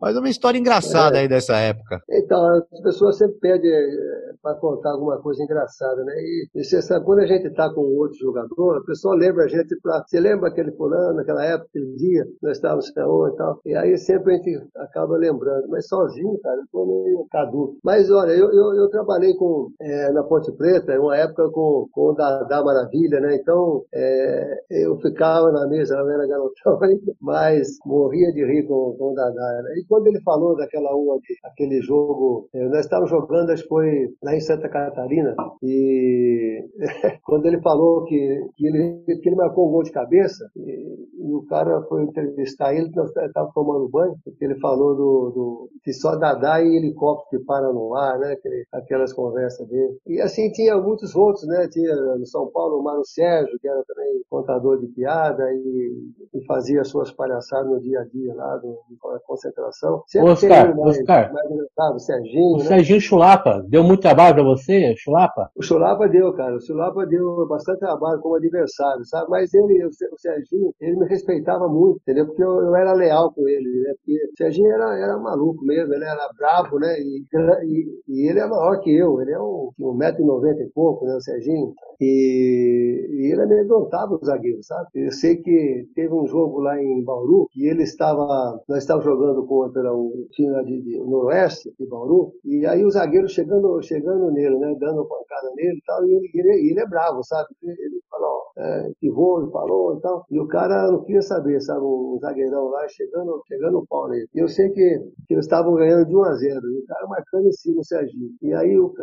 Mas uma história engraçada aí dessa época. Então, as pessoas sempre pedem é, para contar alguma coisa engraçada, né? E, e você sabe, quando a gente tá com outro jogador, a pessoa lembra a gente para. Você lembra aquele fulano, naquela época, aquele dia, nós estávamos onde e tal. E aí sempre a gente acaba lembrando. Mas sozinho, cara, eu tô meio caduco. Mas olha, eu, eu, eu trabalhei com, é, na Ponte Preta, uma época com, com o Dadá Maravilha, né? Então é, eu ficava na mesa, eu era garotão [laughs] ainda, mas morria de rir com, com o Dadá. Né? E quando ele falou daquela uma, aquele jogo, é, nós estávamos jogando, acho que foi lá em Santa Catarina, e [laughs] quando ele falou que, que, ele, que ele marcou um gol de cabeça, e o cara foi entrevistar ele, nós estávamos tomando banho, porque ele falou do, do que só Dadá e helicóptero que para no ar, né? Aquele, aquelas conversas dele. E assim tinha muitos outros, né? Tinha no São Paulo o Mário Sérgio, que era também contador de piada e, e fazia suas palhaçadas no dia a dia lá do, da concentração. Sempre Oscar, mais, Oscar. Mais engraçado, o Serginho. O né? Serginho Chulapa, deu muito trabalho para você, Chulapa? O Chulapa deu, cara. O Chulapa deu bastante trabalho como adversário, sabe? Mas ele, o Serginho, ele me respeitava muito, entendeu? Porque eu, eu era leal com ele, né? Porque o Serginho era, era maluco mesmo, ele era bravo, né? E, e, e ele é maior que eu, ele é um, um metro e noventa e pouco, né? O Serginho. E, e ele amedrontava os zagueiros, sabe? Eu sei que teve um jogo lá em Bauru e ele estava, nós estávamos jogando contra o time de, de, Noroeste de Bauru e aí o zagueiro chegando, chegando nele, né? Dando pancada nele e tal, e ele, ele, ele é bravo, sabe? Ele falou, é, voo, ele falou e tal, e o cara não queria saber, sabe? Um zagueirão lá chegando, chegando o pau nele. E eu sei que, que eles estavam ganhando de 1 a 0 e o cara marcando em cima o Serginho. E aí o,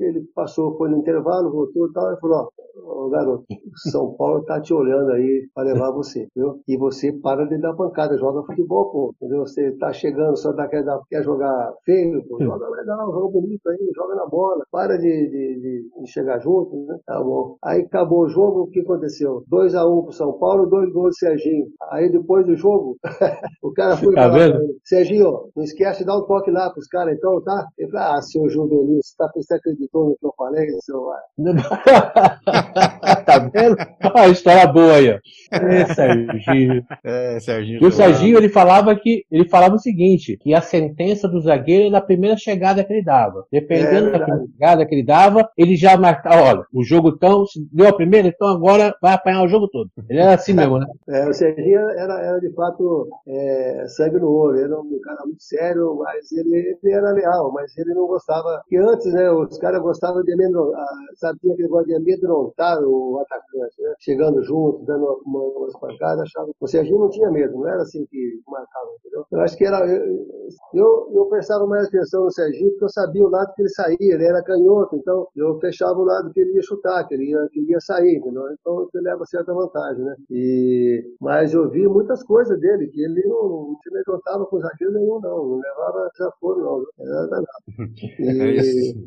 ele passou, foi no intervalo, voltou e tal, e falou, Ô, garoto, São Paulo tá te olhando aí para levar você, viu? E você para de dar pancada, joga futebol, pô, entendeu? Você tá chegando, só dá, quer, quer jogar feio, pô, joga legal, joga bonito aí, joga na bola, para de, de, de chegar junto, né? Tá bom. Aí acabou o jogo, o que aconteceu? 2x1 um pro São Paulo, dois gols do Serginho. Aí depois do jogo, [laughs] o cara foi tá vendo? Serginho, não esquece de dar um toque lá pros caras então, tá? Ele falou, ah, seu Juvenil, você, tá, você acreditou no que eu falei, seu... [laughs] [laughs] tá vendo? A história boa aí, ó. É, Serginho. É, Serginho. E o Serginho, ele falava que ele falava o seguinte: que a sentença do zagueiro era a primeira chegada que ele dava. Dependendo é, da chegada que ele dava, ele já marcava, olha, o jogo tão. Deu a primeira, então agora vai apanhar o jogo todo. Ele era assim mesmo, né? É, o Serginho era, era de fato é, sangue no olho. Ele era um cara muito sério, mas ele, ele era leal, mas ele não gostava. Que antes, né, os caras gostavam de amedrontar, sabe, tinha aquele negócio de amedrontar o atacante, né? Chegando junto, dando uma, umas pancadas, achava. O Serginho não tinha medo, não era assim que marcava, entendeu? Eu acho que era. Eu, eu prestava mais atenção no Serginho porque eu sabia o lado que ele saía, ele era canhoto, então eu fechava o lado que ele ia chutar, que ele ia, que ele ia sair, entendeu? Então ele leva certa vantagem, né? E, mas eu vi muitas coisas dele, que ele não, não se levantava com zagueiro nenhum, não, não levava desaforo, não, era danado. [laughs] E é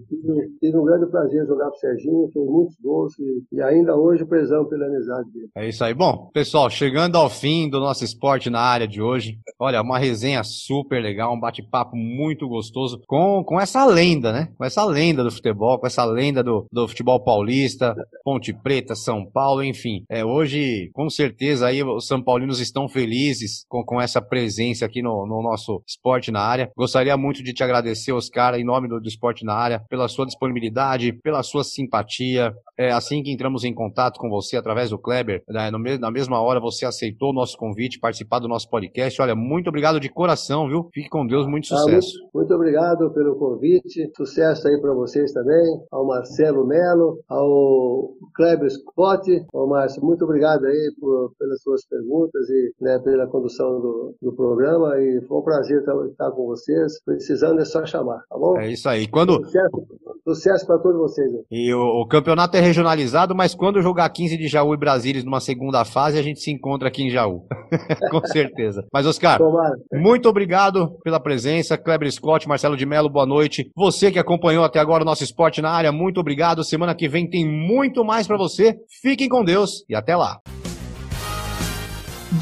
tive, tive, um grande prazer jogar pro Serginho, fez muitos gols e, e ainda hoje prezamos pela amizade dele. É isso aí. Bom, pessoal, chegando ao fim do nosso esporte na área de hoje, olha, uma resenha super legal, um bate-papo muito gostoso com, com essa lenda, né? Com essa lenda do futebol, com essa lenda do, do futebol paulista, Ponte Preta, São Paulo, enfim. É, hoje, com certeza, aí os São Paulinos estão felizes com, com essa presença aqui no, no nosso esporte na área. Gostaria muito de te agradecer, Oscar, em nome do, do esporte na área, pela sua disponibilidade, pela sua simpatia. É, assim que entramos em contato com você através do Kleber. Né? Na mesma hora você aceitou o nosso convite, participar do nosso podcast. Olha, muito obrigado de coração, viu? Fique com Deus, muito sucesso. Ah, muito, muito, obrigado pelo convite. Sucesso aí para vocês também. Ao Marcelo Melo, ao Kleber Scott. Ao Márcio, muito obrigado aí por, pelas suas perguntas e né, pela condução do, do, programa. E foi um prazer estar, estar, com vocês. Precisando é só chamar, tá bom? É isso aí. Quando... Sucesso, sucesso para todos vocês. E o, o campeonato é regionalizado, mas quando jogar 15 de Jaú e Brasília numa segunda fase, a gente se encontra aqui em Jaú. [laughs] Com certeza. Mas, Oscar, Tomara. muito obrigado pela presença. Kleber Scott, Marcelo de Mello, boa noite. Você que acompanhou até agora o nosso esporte na área, muito obrigado. Semana que vem tem muito mais para você. Fiquem com Deus e até lá.